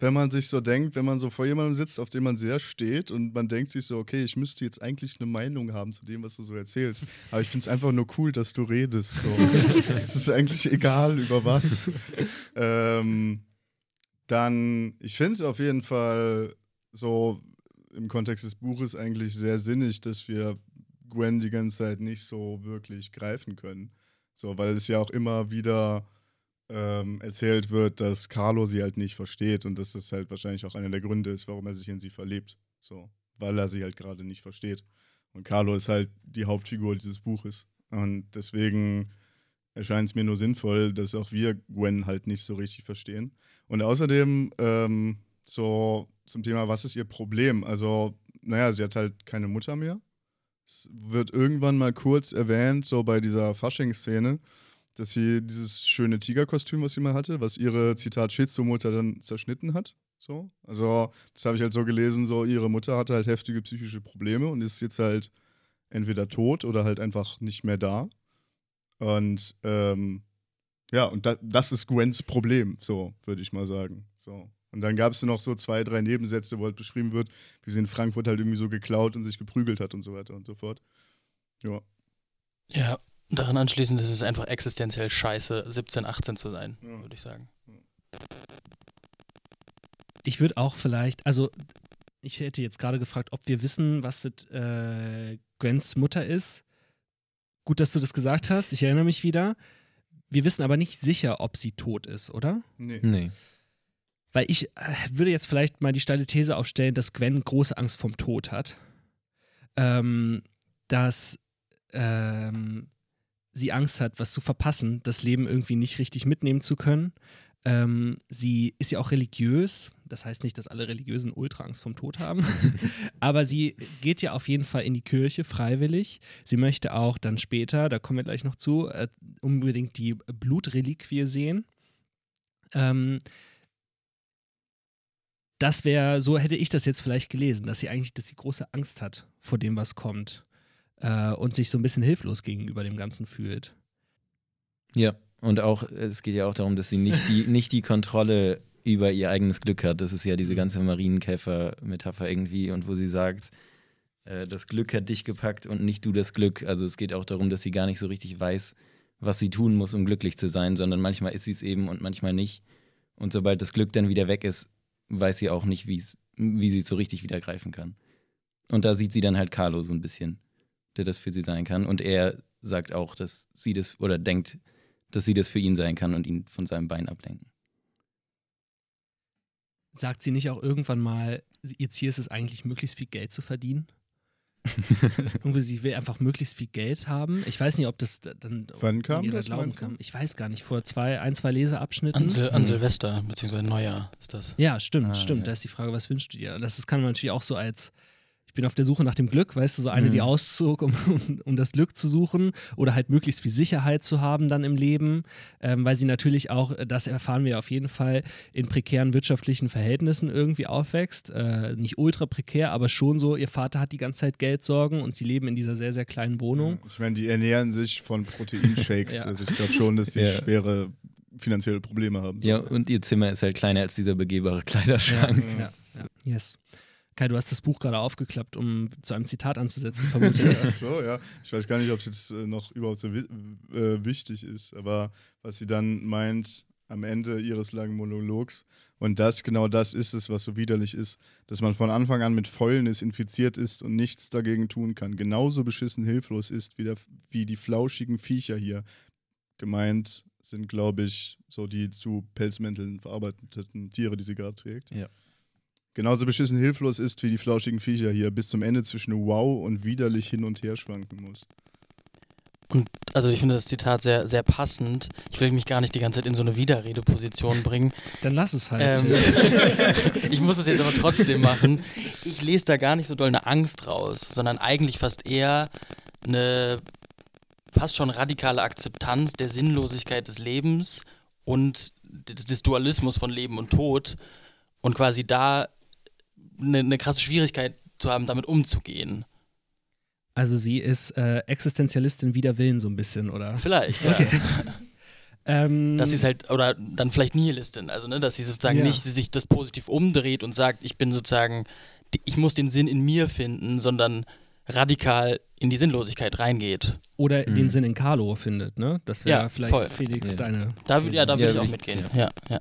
wenn man sich so denkt, wenn man so vor jemandem sitzt, auf dem man sehr steht und man denkt sich so, okay, ich müsste jetzt eigentlich eine Meinung haben zu dem, was du so erzählst. Aber ich finde es einfach nur cool, dass du redest. So. es ist eigentlich egal, über was. ähm, dann, ich finde es auf jeden Fall so im Kontext des Buches eigentlich sehr sinnig, dass wir Gwen die ganze Zeit nicht so wirklich greifen können. So, weil es ja auch immer wieder ähm, erzählt wird, dass Carlo sie halt nicht versteht und dass das halt wahrscheinlich auch einer der Gründe ist, warum er sich in sie verliebt. So, weil er sie halt gerade nicht versteht. Und Carlo ist halt die Hauptfigur dieses Buches. Und deswegen erscheint es mir nur sinnvoll, dass auch wir Gwen halt nicht so richtig verstehen. Und außerdem, ähm, so zum Thema, was ist ihr Problem? Also, naja, sie hat halt keine Mutter mehr. Es wird irgendwann mal kurz erwähnt, so bei dieser Fasching-Szene, dass sie dieses schöne Tigerkostüm, was sie mal hatte, was ihre, Zitat, Schizomutter dann zerschnitten hat. So. Also, das habe ich halt so gelesen, so ihre Mutter hatte halt heftige psychische Probleme und ist jetzt halt entweder tot oder halt einfach nicht mehr da. Und ähm, ja, und da, das ist Gwens Problem, so würde ich mal sagen. So. Und dann gab es noch so zwei, drei Nebensätze, wo halt beschrieben wird, wie sie in Frankfurt halt irgendwie so geklaut und sich geprügelt hat und so weiter und so fort. Ja. Ja, daran anschließend ist es einfach existenziell scheiße, 17, 18 zu sein, Ja. würde ich sagen. Ich würde auch vielleicht, also ich hätte jetzt gerade gefragt, ob wir wissen, was mit äh, Gwens Mutter ist. Gut, dass du das gesagt hast. Ich erinnere mich wieder. Wir wissen aber nicht sicher, ob sie tot ist, oder? Nee. Nee. Weil ich äh, würde jetzt vielleicht mal die steile These aufstellen, dass Gwen große Angst vom Tod hat. Ähm, dass ähm, sie Angst hat, was zu verpassen, das Leben irgendwie nicht richtig mitnehmen zu können. Ähm, sie ist ja auch religiös. Das heißt nicht, dass alle Religiösen Ultra-Angst vom Tod haben. Aber sie geht ja auf jeden Fall in die Kirche freiwillig. Sie möchte auch dann später, da kommen wir gleich noch zu, äh, unbedingt die Blutreliquie sehen. Ähm, das wäre, so hätte ich das jetzt vielleicht gelesen, dass sie eigentlich, dass sie große Angst hat vor dem, was kommt. Äh, und sich so ein bisschen hilflos gegenüber dem Ganzen fühlt. Ja, und auch, es geht ja auch darum, dass sie nicht die, nicht die Kontrolle über ihr eigenes Glück hat. Das ist ja diese ganze Marienkäfer-Metapher irgendwie und wo sie sagt, äh, das Glück hat dich gepackt und nicht du das Glück. Also es geht auch darum, dass sie gar nicht so richtig weiß, was sie tun muss, um glücklich zu sein, sondern manchmal ist sie es eben und manchmal nicht. Und sobald das Glück dann wieder weg ist, weiß sie auch nicht, wie sie es so richtig wieder greifen kann. Und da sieht sie dann halt Carlo so ein bisschen, der das für sie sein kann. Und er sagt auch, dass sie das oder denkt, dass sie das für ihn sein kann und ihn von seinem Bein ablenken. Sagt sie nicht auch irgendwann mal, ihr Ziel ist es eigentlich, möglichst viel Geld zu verdienen? Irgendwie, sie will einfach möglichst viel Geld haben. Ich weiß nicht, ob das dann Wann kam ihrer das, Glauben kam. Ich weiß gar nicht, vor zwei, ein, zwei Leseabschnitten. An, Sil an Silvester, beziehungsweise Neujahr ist das. Ja, stimmt, Ah, stimmt. ja. Da ist die Frage, was wünschst du dir? Das ist, kann man natürlich auch so als, ich bin auf der Suche nach dem Glück, weißt du, so eine, die Mhm. auszog, um, um, um das Glück zu suchen oder halt möglichst viel Sicherheit zu haben dann im Leben, ähm, weil sie natürlich auch, äh, das erfahren wir auf jeden Fall, in prekären wirtschaftlichen Verhältnissen irgendwie aufwächst. Äh, nicht ultra prekär, aber schon so, ihr Vater hat die ganze Zeit Geldsorgen und sie leben in dieser sehr, sehr kleinen Wohnung. Ich meine, die ernähren sich von Proteinshakes. Ja. Also ich glaube schon, dass sie Ja. schwere finanzielle Probleme haben. Ja, und ihr Zimmer ist halt kleiner als dieser begehbare Kleiderschrank. Ja, ja. Yes. Kai, du hast das Buch gerade aufgeklappt, um zu einem Zitat anzusetzen, vermute ich. Ach so, ja. Ich weiß gar nicht, ob es jetzt äh, noch überhaupt so äh, wichtig ist, aber was sie dann meint am Ende ihres langen Monologs, und das, genau das ist es, was so widerlich ist, dass man von Anfang an mit Fäulnis infiziert ist und nichts dagegen tun kann. Genauso beschissen hilflos ist wie, der, wie die flauschigen Viecher hier. Gemeint sind, glaube ich, so die zu Pelzmänteln verarbeiteten Tiere, die sie gerade trägt. Ja. Genauso beschissen hilflos ist wie die flauschigen Viecher hier bis zum Ende zwischen wow und widerlich hin und her schwanken muss. Und also ich finde das Zitat sehr, sehr passend. Ich will mich gar nicht die ganze Zeit in so eine Widerredeposition bringen. Dann lass es halt. Ähm, ich muss es jetzt aber trotzdem machen. Ich lese da gar nicht so doll eine Angst raus, sondern eigentlich fast eher eine fast schon radikale Akzeptanz der Sinnlosigkeit des Lebens und des, des Dualismus von Leben und Tod und quasi da eine, eine krasse Schwierigkeit zu haben, damit umzugehen. Also sie ist äh, Existenzialistin wider Willen so ein bisschen, oder? Vielleicht, ja. Ähm, Dass sie es halt, oder dann vielleicht Nihilistin, also ne, dass sie sozusagen Ja. nicht sich das positiv umdreht und sagt, ich bin sozusagen, ich muss den Sinn in mir finden, sondern radikal in die Sinnlosigkeit reingeht. oder Mhm. den Sinn in Carlo findet, ne? Das wäre Ja, vielleicht voll. Felix Ja. deine. Da, ja, da würde Ja, ich auch ich- mitgehen. Ja, ja.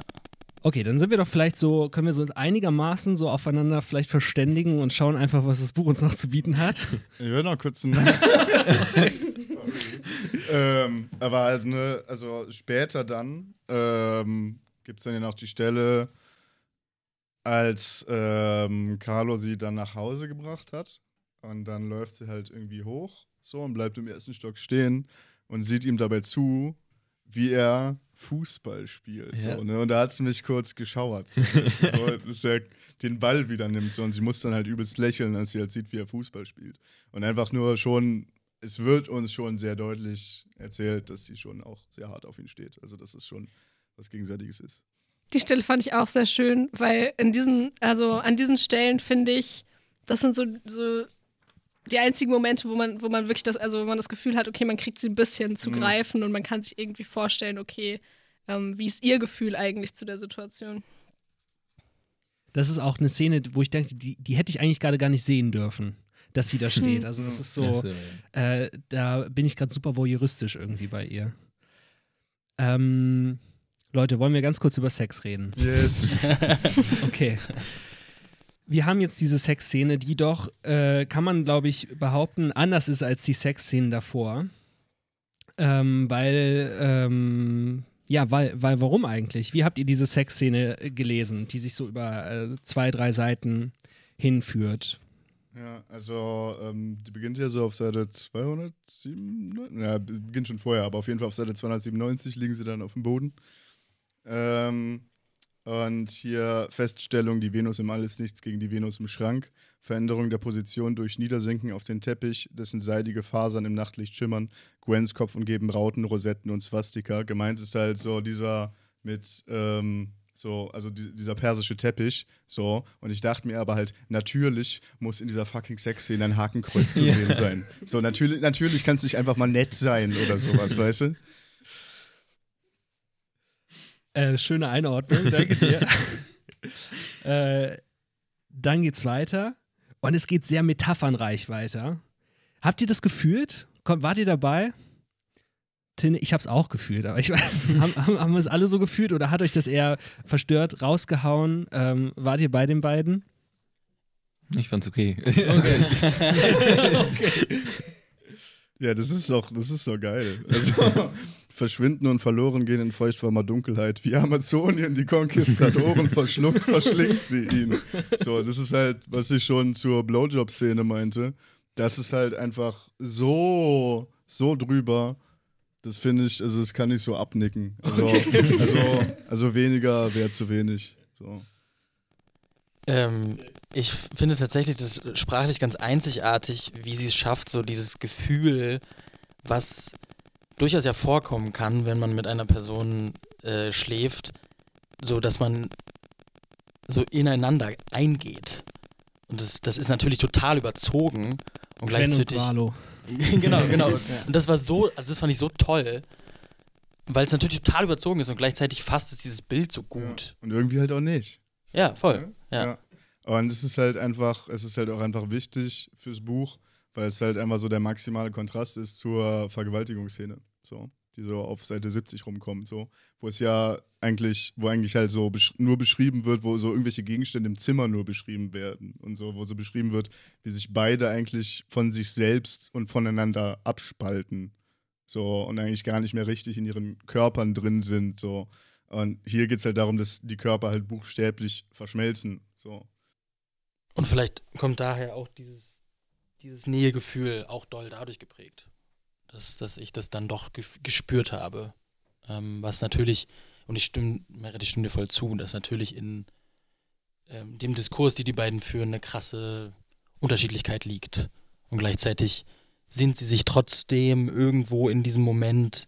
Okay, dann sind wir doch vielleicht so, können wir so einigermaßen so aufeinander vielleicht verständigen und schauen einfach, was das Buch uns noch zu bieten hat. Ich will noch kurz ein. ähm, aber also, ne, also später dann ähm, gibt es dann ja noch die Stelle, als ähm, Carlo sie dann nach Hause gebracht hat. Und dann läuft sie halt irgendwie hoch so und bleibt im ersten Stock stehen und sieht ihm dabei zu, wie er Fußball spielt. Ja. So, ne? Und da hat sie mich kurz geschauert. so, dass er den Ball wieder nimmt. So, und sie muss dann halt übelst lächeln, als sie halt sieht, wie er Fußball spielt. Und einfach nur schon, es wird uns schon sehr deutlich erzählt, dass sie schon auch sehr hart auf ihn steht. Also, dass es schon was Gegenseitiges ist. Die Stelle fand ich auch sehr schön, weil in diesen, also an diesen Stellen finde ich, das sind so, so die einzigen Momente, wo man, wo man wirklich das, also wo man das Gefühl hat, okay, man kriegt sie ein bisschen zu Mhm. greifen und man kann sich irgendwie vorstellen, okay, ähm, wie ist ihr Gefühl eigentlich zu der Situation? Das ist auch eine Szene, wo ich denke, die, die hätte ich eigentlich gerade gar nicht sehen dürfen, dass sie da steht. Also das ist so, ja. äh, da bin ich gerade super voyeuristisch irgendwie bei ihr. Ähm, Leute, wollen wir ganz kurz über Sex reden? Yes. Okay. Wir haben jetzt diese Sexszene, die doch, äh, kann man glaube ich behaupten, anders ist als die Sexszenen davor. Ähm, weil, ähm, ja, weil, weil, warum eigentlich? Wie habt ihr diese Sexszene gelesen, die sich so über äh, zwei, drei Seiten hinführt? Ja, also ähm, die beginnt ja so auf Seite 297, ja, beginnt schon vorher, aber auf jeden Fall auf Seite 297 liegen sie dann auf dem Boden. Ähm, und hier Feststellung, die Venus im Alles nichts gegen die Venus im Schrank. Veränderung der Position durch Niedersinken auf den Teppich, dessen seidige Fasern im Nachtlicht schimmern. Gwens Kopf umgeben Rauten, Rosetten und Swastika. Gemeint ist halt so dieser mit, ähm, so, also die, dieser persische Teppich, so. Und ich dachte mir aber halt, natürlich muss in dieser fucking Sexszene ein Hakenkreuz zu sehen sein. So, natürlich, natürlich kann es nicht einfach mal nett sein oder sowas, weißt du? Äh, schöne Einordnung, danke dir. äh, dann geht's weiter. Und es geht sehr metaphernreich weiter. Habt ihr das gefühlt? Kommt, wart ihr dabei? Ich habe es auch gefühlt, aber ich weiß, haben, haben wir es alle so gefühlt oder hat euch das eher verstört, rausgehauen? Ähm, wart ihr bei den beiden? Ich fand's okay. Okay. okay. Ja, das ist doch, das ist doch geil. Also, verschwinden und verloren gehen in feuchtwarmer Dunkelheit. Wie Amazonien die Konquistadoren verschluckt, verschlingt sie ihn. So, das ist halt, was ich schon zur Blowjob-Szene meinte. Das ist halt einfach so, so drüber. Das finde ich, also das kann ich so abnicken. Also, okay. also, also weniger wäre zu wenig. So. Ähm, ich finde tatsächlich das sprachlich ganz einzigartig, wie sie es schafft, so dieses Gefühl, was durchaus ja vorkommen kann, wenn man mit einer Person äh, schläft, so dass man so ineinander eingeht. Und das, das ist natürlich total überzogen und gleichzeitig. Und genau, genau. Und das war so, also das fand ich so toll, weil es natürlich total überzogen ist und gleichzeitig fasst es dieses Bild so gut. Ja, und irgendwie halt auch nicht. Ja, voll. Ja. ja. Und es ist halt einfach, es ist halt auch einfach wichtig fürs Buch, weil es halt einfach so der maximale Kontrast ist zur Vergewaltigungsszene, so, die so auf Seite 70 rumkommt, so, wo es ja eigentlich, wo eigentlich halt so besch nur beschrieben wird, wo so irgendwelche Gegenstände im Zimmer nur beschrieben werden und so, wo so beschrieben wird, wie sich beide eigentlich von sich selbst und voneinander abspalten, so, und eigentlich gar nicht mehr richtig in ihren Körpern drin sind, so. Und hier geht es halt darum, dass die Körper halt buchstäblich verschmelzen, so. Und vielleicht kommt daher auch dieses, dieses Nähegefühl auch doll dadurch geprägt, dass, dass ich das dann doch gespürt habe. Ähm, was natürlich, und ich stimme, Meredith, ich stimme dir voll zu, dass natürlich in ähm, dem Diskurs, die die beiden führen, eine krasse Unterschiedlichkeit liegt. Und gleichzeitig sind sie sich trotzdem irgendwo in diesem Moment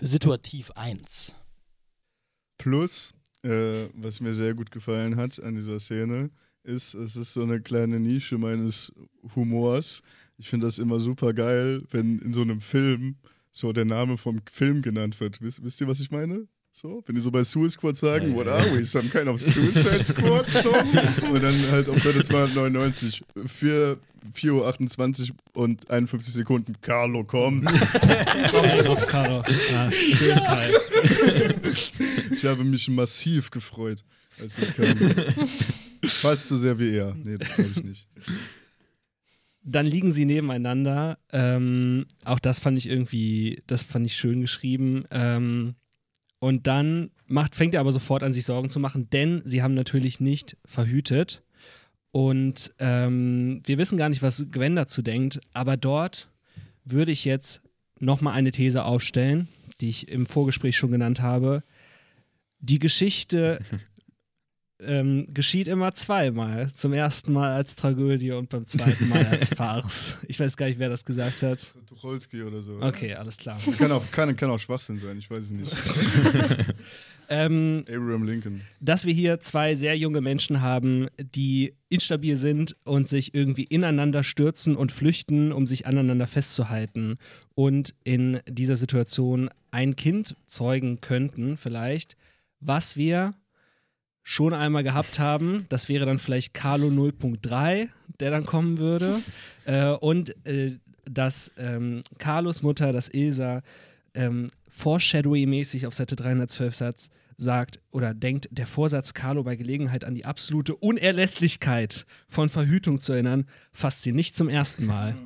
situativ eins. Plus, äh, was mir sehr gut gefallen hat an dieser Szene, ist, es ist so eine kleine Nische meines Humors. Ich finde das immer super geil, wenn in so einem Film so der Name vom Film genannt wird. Wisst, wisst ihr, was ich meine? So, wenn die so bei Suicide Squad sagen, ja, what ja. are we? Some kind of Suicide Squad Song? und dann halt auf Seite 299, 4, 4.28 Uhr und 51 Sekunden, Carlo kommt. auf Carlo. Schön geil. Ich habe mich massiv gefreut, als ich kam. Fast so sehr wie er. Nee, das glaube ich nicht. Dann liegen sie nebeneinander. Ähm, auch das fand ich irgendwie, das fand ich schön geschrieben. Ähm, und dann macht, fängt er aber sofort an, sich Sorgen zu machen, denn sie haben natürlich nicht verhütet. Und ähm, wir wissen gar nicht, was Gwen dazu denkt, aber dort würde ich jetzt nochmal eine These aufstellen, die ich im Vorgespräch schon genannt habe. Die Geschichte ähm, geschieht immer zweimal. Zum ersten Mal als Tragödie und beim zweiten Mal als Farce. Ich weiß gar nicht, wer das gesagt hat. Tucholsky oder so. Okay, alles klar. Kann auch, kann, kann auch Schwachsinn sein, ich weiß es nicht. ähm, Abraham Lincoln. Dass wir hier zwei sehr junge Menschen haben, die instabil sind und sich irgendwie ineinander stürzen und flüchten, um sich aneinander festzuhalten und in dieser Situation ein Kind zeugen könnten, vielleicht, was wir schon einmal gehabt haben. Das wäre dann vielleicht Carlo 0.3, der dann kommen würde. äh, und äh, dass ähm, Carlos Mutter, dass Ilsa, ähm, Foreshadowy-mäßig auf Seite 312 Satz sagt oder denkt der Vorsatz, Carlo bei Gelegenheit an die absolute Unerlässlichkeit von Verhütung zu erinnern, fasst sie nicht zum ersten Mal.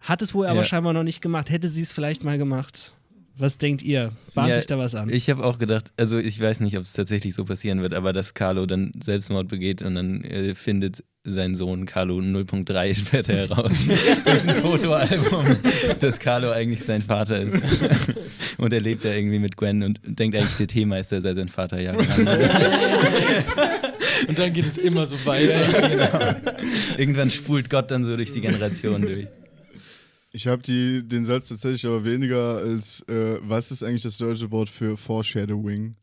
Hat es wohl aber Ja. scheinbar noch nicht gemacht. Hätte sie es vielleicht mal gemacht? Was denkt ihr? Bahnt Ja, sich da was an? Ich habe auch gedacht, also ich weiß nicht, ob es tatsächlich so passieren wird, aber dass Carlo dann Selbstmord begeht und dann äh, findet sein Sohn Carlo 0.3 später heraus durch ein Fotoalbum, dass Carlo eigentlich sein Vater ist. und er lebt da irgendwie mit Gwen und denkt eigentlich, der Teemeister sei sein Vater jahrelang. Und dann geht es immer so weiter. genau. Irgendwann spult Gott dann so durch die Generation durch. Ich habe den Satz tatsächlich aber weniger als, äh, was ist eigentlich das deutsche Wort für Foreshadowing?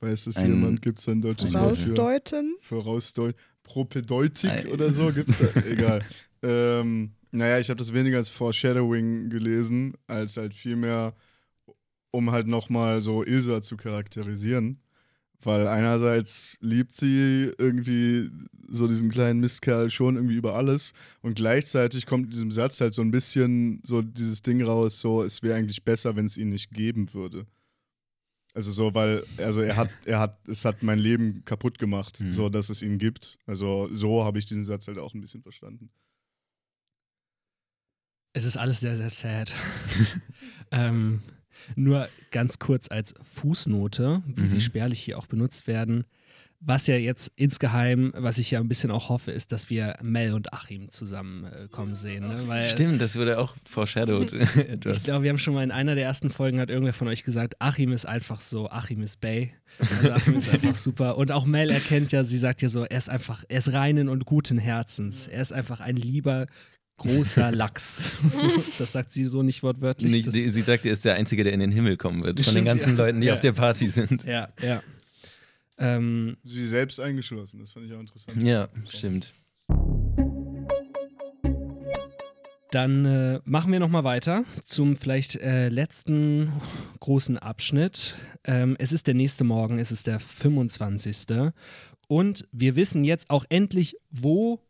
Weiß es Ein- jemand? Gibt es ein deutsches Wort für, Rausdeuten. für rausdeuten? Propedeutik Ein- oder so? Gibt's da? Egal. Ähm, naja, ich habe das weniger als Foreshadowing gelesen, als halt vielmehr, um halt nochmal so Ilsa zu charakterisieren. Weil einerseits liebt sie irgendwie so diesen kleinen Mistkerl schon irgendwie über alles und gleichzeitig kommt in diesem Satz halt so ein bisschen so dieses Ding raus, so es wäre eigentlich besser, wenn es ihn nicht geben würde. Also so, weil, also er hat, er hat, es hat mein Leben kaputt gemacht, Mhm. so dass es ihn gibt. Also so habe ich diesen Satz halt auch ein bisschen verstanden. Es ist alles sehr, sehr sad. ähm, nur ganz kurz als Fußnote, wie Mhm. sie spärlich hier auch benutzt werden. Was ja jetzt insgeheim, was ich ja ein bisschen auch hoffe, ist, dass wir Mel und Achim zusammenkommen sehen. Ne? Weil Stimmt, das wurde auch foreshadowed. ich glaube, wir haben schon mal in einer der ersten Folgen hat irgendwer von euch gesagt, Achim ist einfach so, Achim ist Bay. Also Achim ist einfach super. Und auch Mel erkennt ja, sie sagt ja so, er ist einfach, er ist reinen und guten Herzens. Er ist einfach ein lieber, großer Lachs. das sagt sie so nicht wortwörtlich. Nicht, sie sagt, er ist der Einzige, der in den Himmel kommen wird. Von Stimmt, den ganzen ja. Leuten, die Ja. auf der Party sind. ja, ja. Ähm, Sie selbst eingeschlossen, das fand ich auch interessant. Ja, stimmt. Dann äh, machen wir nochmal weiter zum vielleicht äh, letzten großen Abschnitt. Ähm, es ist der nächste Morgen, es ist der 25. Und wir wissen jetzt auch endlich, wo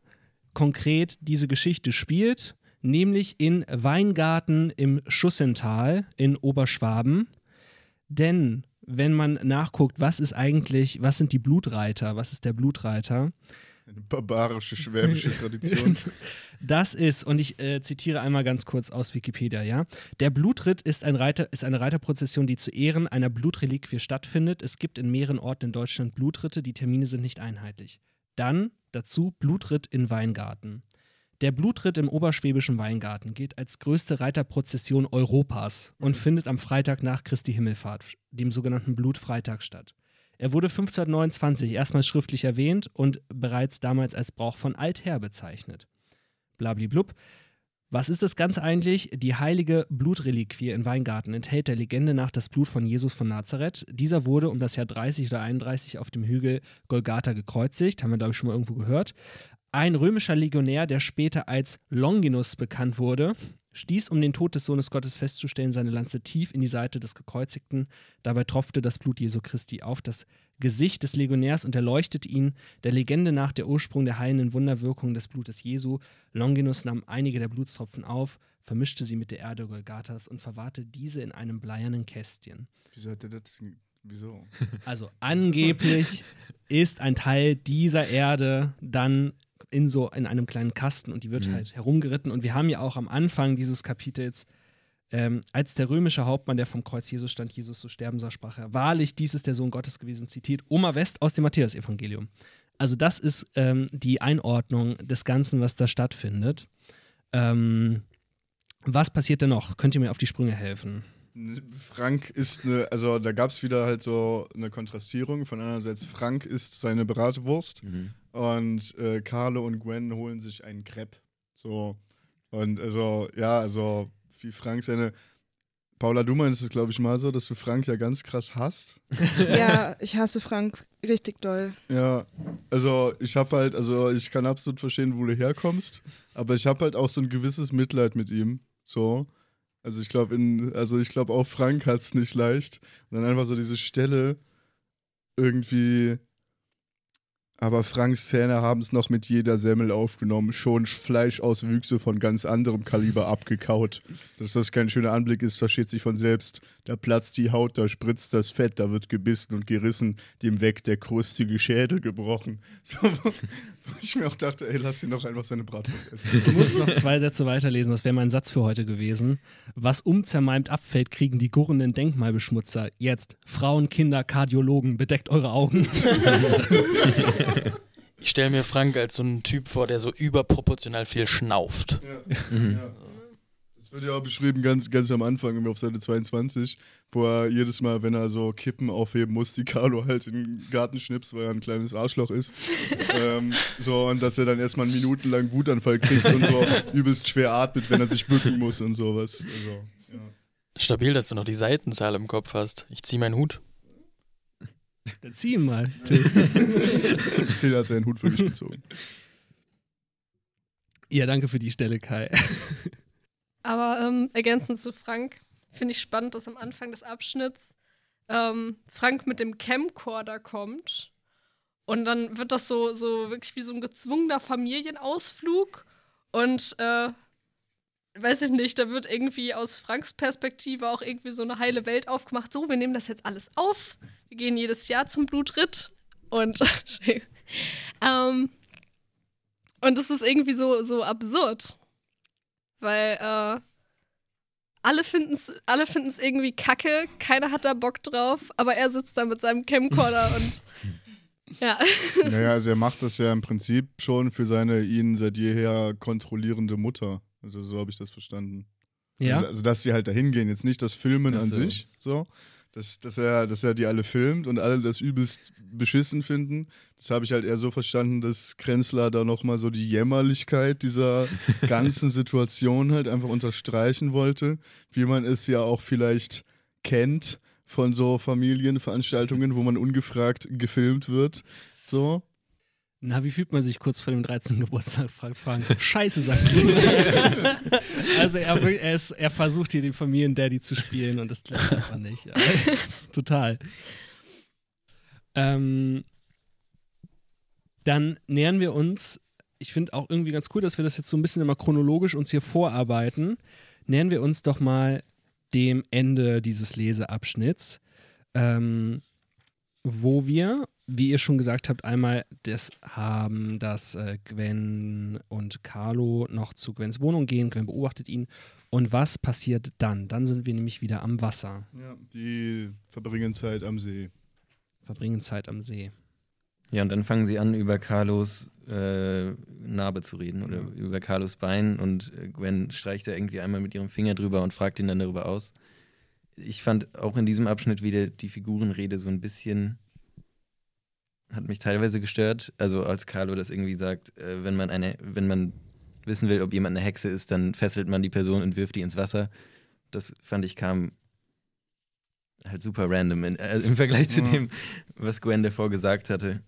konkret diese Geschichte spielt, nämlich in Weingarten im Schussental in Oberschwaben. Denn wenn man nachguckt, was ist eigentlich, was sind die Blutreiter, was ist der Blutreiter, Eine barbarische schwäbische Tradition. Das ist, und ich äh, zitiere einmal ganz kurz aus Wikipedia, ja. Der Blutritt ist, ein Reiter, ist eine Reiterprozession, die zu Ehren einer Blutreliquie stattfindet. Es gibt in mehreren Orten in Deutschland Blutritte, die Termine sind nicht einheitlich. Dann dazu Blutritt in Weingarten. Der Blutritt im oberschwäbischen Weingarten gilt als größte Reiterprozession Europas und findet am Freitag nach Christi Himmelfahrt, dem sogenannten Blutfreitag, statt. Er wurde 1529 erstmals schriftlich erwähnt und bereits damals als Brauch von Alther bezeichnet. Blabliblub. Was ist das Ganze eigentlich? Die heilige Blutreliquie in Weingarten enthält der Legende nach das Blut von Jesus von Nazareth. Dieser wurde um das Jahr 30 oder 31 auf dem Hügel Golgatha gekreuzigt, haben wir glaube ich schon mal irgendwo gehört. Ein römischer Legionär, der später als Longinus bekannt wurde, stieß, um den Tod des Sohnes Gottes festzustellen, seine Lanze tief in die Seite des Gekreuzigten. Dabei tropfte das Blut Jesu Christi auf das Gesicht des Legionärs und erleuchtete ihn. Der Legende nach der Ursprung der heilenden Wunderwirkung des Blutes Jesu. Longinus nahm einige der Blutstropfen auf, vermischte sie mit der Erde Golgathas und verwahrte diese in einem bleiernen Kästchen. Wieso hat der das? Wieso? Also angeblich ist ein Teil dieser Erde dann in so in einem kleinen Kasten und die wird Mhm. halt herumgeritten. Und wir haben ja auch am Anfang dieses Kapitels, ähm, als der römische Hauptmann, der vom Kreuz Jesus stand, Jesus zu sterben sah, sprach er, wahrlich, dies ist der Sohn Gottes gewesen, zitiert Oma West aus dem Matthäusevangelium. Also das ist ähm, die Einordnung des Ganzen, was da stattfindet. Ähm, was passiert denn noch? Könnt ihr mir auf die Sprünge helfen? Frank ist eine, also da gab es wieder halt so eine Kontrastierung. Von einerseits, Frank isst seine Bratwurst Mhm. Und äh, Carlo und Gwen holen sich einen Crepe. So. Und also, ja, also wie Frank seine. Paula, du meinst es, glaube ich, mal so, dass du Frank ja ganz krass hasst. Ja, ich hasse Frank richtig doll. Ja, also ich habe halt, also ich kann absolut verstehen, wo du herkommst, aber ich habe halt auch so ein gewisses Mitleid mit ihm. So. Also ich glaube, in, also ich glaube auch Frank hat es nicht leicht. Und dann einfach so diese Stelle irgendwie, Aber Franks Zähne haben es noch mit jeder Semmel aufgenommen, schon Fleischauswüchse von ganz anderem Kaliber abgekaut. Dass das kein schöner Anblick ist, versteht sich von selbst. Da platzt die Haut, da spritzt das Fett, da wird gebissen und gerissen, dem weg der krustige Schädel gebrochen. So, wo ich mir auch dachte, ey, lass ihn doch einfach seine Bratwurst essen. Ich muss noch zwei Sätze weiterlesen, das wäre mein Satz für heute gewesen. Was unzermalmt abfällt, kriegen die gurrenden Denkmalbeschmutzer. Jetzt, Frauen, Kinder, Kardiologen, bedeckt eure Augen. Ich stelle mir Frank als so einen Typ vor, der so überproportional viel schnauft. Ja. ja. Das wird ja auch beschrieben ganz, ganz am Anfang, auf Seite 22, wo er jedes Mal, wenn er so Kippen aufheben muss, die Carlo halt in den Garten schnippst, weil er ein kleines Arschloch ist. ähm, so, und dass er dann erstmal einen minutenlang Wutanfall kriegt und so übelst schwer atmet, wenn er sich bücken muss und sowas. Also, ja. Stabil, dass du noch die Seitenzahl im Kopf hast. Ich zieh meinen Hut. Dann zieh ihn mal. Till hat seinen Hut für mich gezogen. Ja, danke für die Stelle, Kai. Aber ähm, ergänzend zu Frank finde ich spannend, dass am Anfang des Abschnitts ähm, Frank mit dem Camcorder kommt. Und dann wird das so, so wirklich wie so ein gezwungener Familienausflug. Und äh, weiß ich nicht, da wird irgendwie aus Franks Perspektive auch irgendwie so eine heile Welt aufgemacht. So, wir nehmen das jetzt alles auf. Wir gehen jedes Jahr zum Blutritt. Und, ähm, und das ist irgendwie so, so absurd. Weil äh, alle finden es alle finden's irgendwie kacke, keiner hat da Bock drauf, aber er sitzt da mit seinem Camcorder und ja. Naja, also er macht das ja im Prinzip schon für seine ihn seit jeher kontrollierende Mutter. Also so habe ich das verstanden. Ja. Also, also, dass sie halt dahin gehen, jetzt nicht das Filmen Ach an so. sich, so. Dass, dass, er, dass er die alle filmt und alle das übelst beschissen finden. Das habe ich halt eher so verstanden, dass Krenzler da nochmal so die Jämmerlichkeit dieser ganzen Situation halt einfach unterstreichen wollte, wie man es ja auch vielleicht kennt von so Familienveranstaltungen, wo man ungefragt gefilmt wird. So. Na, wie fühlt man sich kurz vor dem 13. Geburtstag? Frank, Frank. Scheiße, sagt er. also er, er, ist, er versucht hier den Familiendaddy zu spielen und das klappt einfach nicht. Total. Ähm, dann nähern wir uns, ich finde auch irgendwie ganz cool, dass wir das jetzt so ein bisschen immer chronologisch uns hier vorarbeiten, nähern wir uns doch mal dem Ende dieses Leseabschnitts, ähm, wo wir, wie ihr schon gesagt habt, einmal das haben, dass äh, Gwen und Carlo noch zu Gwens Wohnung gehen. Gwen beobachtet ihn. Und was passiert dann? Dann sind wir nämlich wieder am Wasser, Ja, die verbringen Zeit am See. verbringen Zeit am See. Ja, und dann fangen sie an, über Carlos äh, Narbe zu reden oder Ja. über Carlos Bein und äh, Gwen streicht da irgendwie einmal mit ihrem Finger drüber und fragt ihn dann darüber aus. Ich fand auch in diesem Abschnitt wieder die Figurenrede so ein bisschen, hat mich teilweise gestört. Also als Carlo das irgendwie sagt, äh, wenn man eine, wenn man wissen will, ob jemand eine Hexe ist, dann fesselt man die Person und wirft die ins Wasser. Das fand ich kam halt super random in, äh, im Vergleich zu Ja. dem, was Gwen davor gesagt hatte.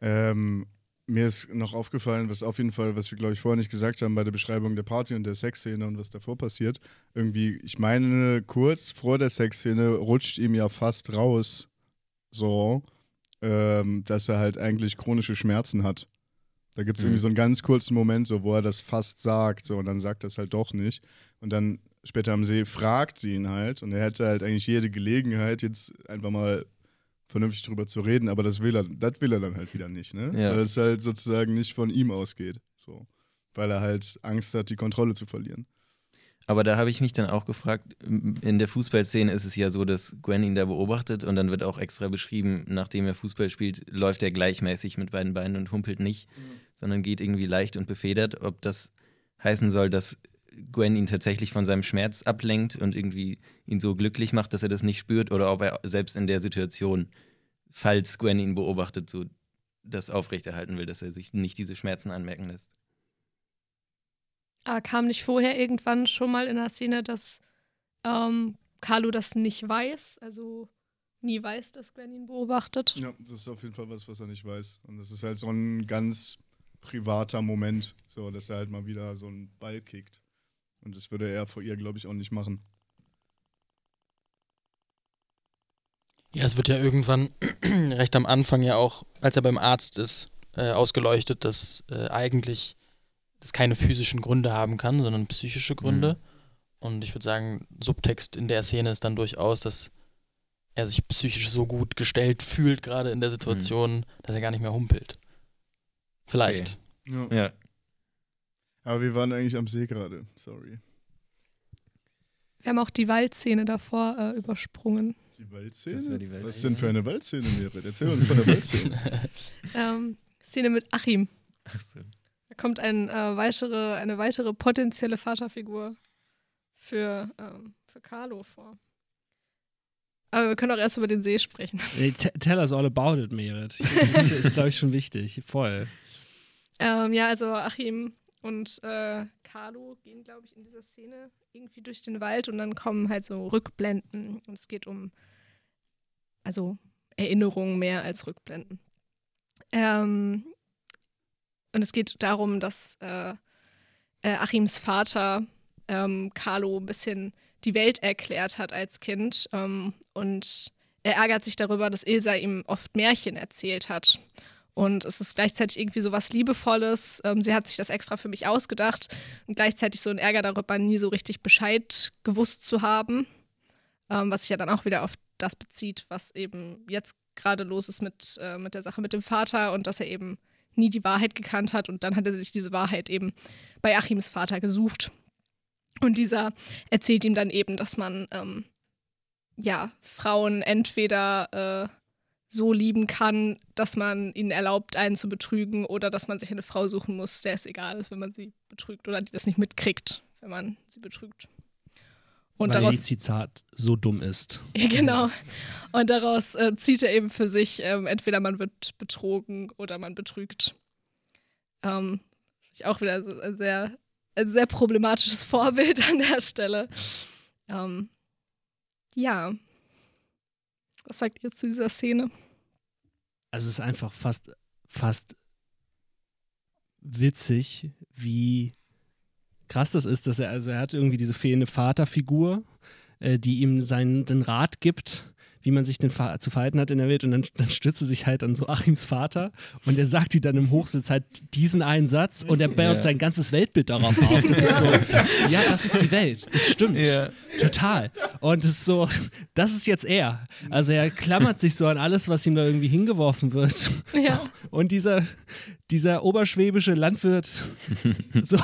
Ähm, mir ist noch aufgefallen, was auf jeden Fall, was wir glaube ich vorher nicht gesagt haben bei der Beschreibung der Party und der Sexszene und was davor passiert. Irgendwie, ich meine, kurz vor der Sexszene rutscht ihm ja fast raus, so, ähm, dass er halt eigentlich chronische Schmerzen hat. Da gibt es Mhm. irgendwie so einen ganz kurzen Moment, so, wo er das fast sagt, so, und dann sagt er es halt doch nicht. Und dann später am See fragt sie ihn halt, und er hätte halt eigentlich jede Gelegenheit, jetzt einfach mal vernünftig drüber zu reden, aber das will er, das will er dann halt wieder nicht, ne? Ja. Weil es halt sozusagen nicht von ihm ausgeht. So. Weil er halt Angst hat, die Kontrolle zu verlieren. Aber da habe ich mich dann auch gefragt, in der Fußballszene ist es ja so, dass Gwen ihn da beobachtet und dann wird auch extra beschrieben, nachdem er Fußball spielt, läuft er gleichmäßig mit beiden Beinen und humpelt nicht, sondern geht irgendwie leicht und befedert. Ob das heißen soll, dass Gwen ihn tatsächlich von seinem Schmerz ablenkt und irgendwie ihn so glücklich macht, dass er das nicht spürt, oder ob er selbst in der Situation, falls Gwen ihn beobachtet, so das aufrechterhalten will, dass er sich nicht diese Schmerzen anmerken lässt. Aber kam nicht vorher irgendwann schon mal in der Szene, dass ähm, Carlo das nicht weiß? Also nie weiß, dass Gwen ihn beobachtet? Ja, das ist auf jeden Fall was, was er nicht weiß. Und das ist halt so ein ganz privater Moment, so, dass er halt mal wieder so einen Ball kickt. Und das würde er vor ihr, glaube ich, auch nicht machen. Ja, es wird ja irgendwann recht am Anfang ja auch, als er beim Arzt ist, äh, ausgeleuchtet, dass äh, eigentlich das keine physischen Gründe haben kann, sondern psychische Gründe. Mhm. Und ich würde sagen, Subtext in der Szene ist dann durchaus, dass er sich psychisch so gut gestellt fühlt, gerade in der Situation, mhm. dass er gar nicht mehr humpelt. Vielleicht. Okay. Ja. ja. Aber wir waren eigentlich am See gerade, sorry. Wir haben auch die Waldszene davor äh, übersprungen. Die Waldszene? Die Waldszene? Was ist denn für eine Waldszene, Merit? Erzähl uns von der Waldszene. ähm, Szene mit Achim. Ach so. Da kommt ein, äh, weitere, eine weitere potenzielle Vaterfigur für, ähm, für Carlo vor. Aber wir können auch erst über den See sprechen. Hey, tell us all about it, Merit. Das ist, glaube ich, schon wichtig. Voll. Ähm, ja, also Achim und äh, Carlo gehen, glaube ich, in dieser Szene irgendwie durch den Wald und dann kommen halt so Rückblenden und es geht um, also Erinnerungen mehr als Rückblenden. Ähm, und es geht darum, dass äh, äh, Achims Vater ähm, Carlo ein bisschen die Welt erklärt hat als Kind. Ähm, und er ärgert sich darüber, dass Ilsa ihm oft Märchen erzählt hat. Und es ist gleichzeitig irgendwie so was Liebevolles. Ähm, sie hat sich das extra für mich ausgedacht und gleichzeitig so ein Ärger darüber, nie so richtig Bescheid gewusst zu haben. Ähm, was sich ja dann auch wieder auf das bezieht, was eben jetzt gerade los ist mit, äh, mit der Sache mit dem Vater und dass er eben nie die Wahrheit gekannt hat. Und dann hat er sich diese Wahrheit eben bei Achims Vater gesucht. Und dieser erzählt ihm dann eben, dass man ähm, ja Frauen entweder äh, so lieben kann, dass man ihnen erlaubt, einen zu betrügen, oder dass man sich eine Frau suchen muss, der es egal ist, wenn man sie betrügt oder die das nicht mitkriegt, wenn man sie betrügt. Und Weil daraus, Zitat so dumm ist. genau. Und daraus äh, zieht er eben für sich, ähm, entweder man wird betrogen oder man betrügt. Ähm, auch wieder ein sehr, ein sehr problematisches Vorbild an der Stelle. Ähm, ja. Was sagt ihr zu dieser Szene? Also es ist einfach fast, fast witzig, wie krass das ist, dass er, also er hat irgendwie diese fehlende Vaterfigur, äh, die ihm seinen den Rat gibt, wie man sich denn zu verhalten hat in der Welt und dann, dann stützt er sich halt an so Achims Vater und er sagt die dann im Hochsitz halt diesen einen Satz und er baut ja. sein ganzes Weltbild darauf auf. Das ist so, ja, das ist die Welt, das stimmt, ja. total. Und es ist so, das ist jetzt er. Also er klammert sich so an alles, was ihm da irgendwie hingeworfen wird. Ja. Und dieser, dieser oberschwäbische Landwirt so,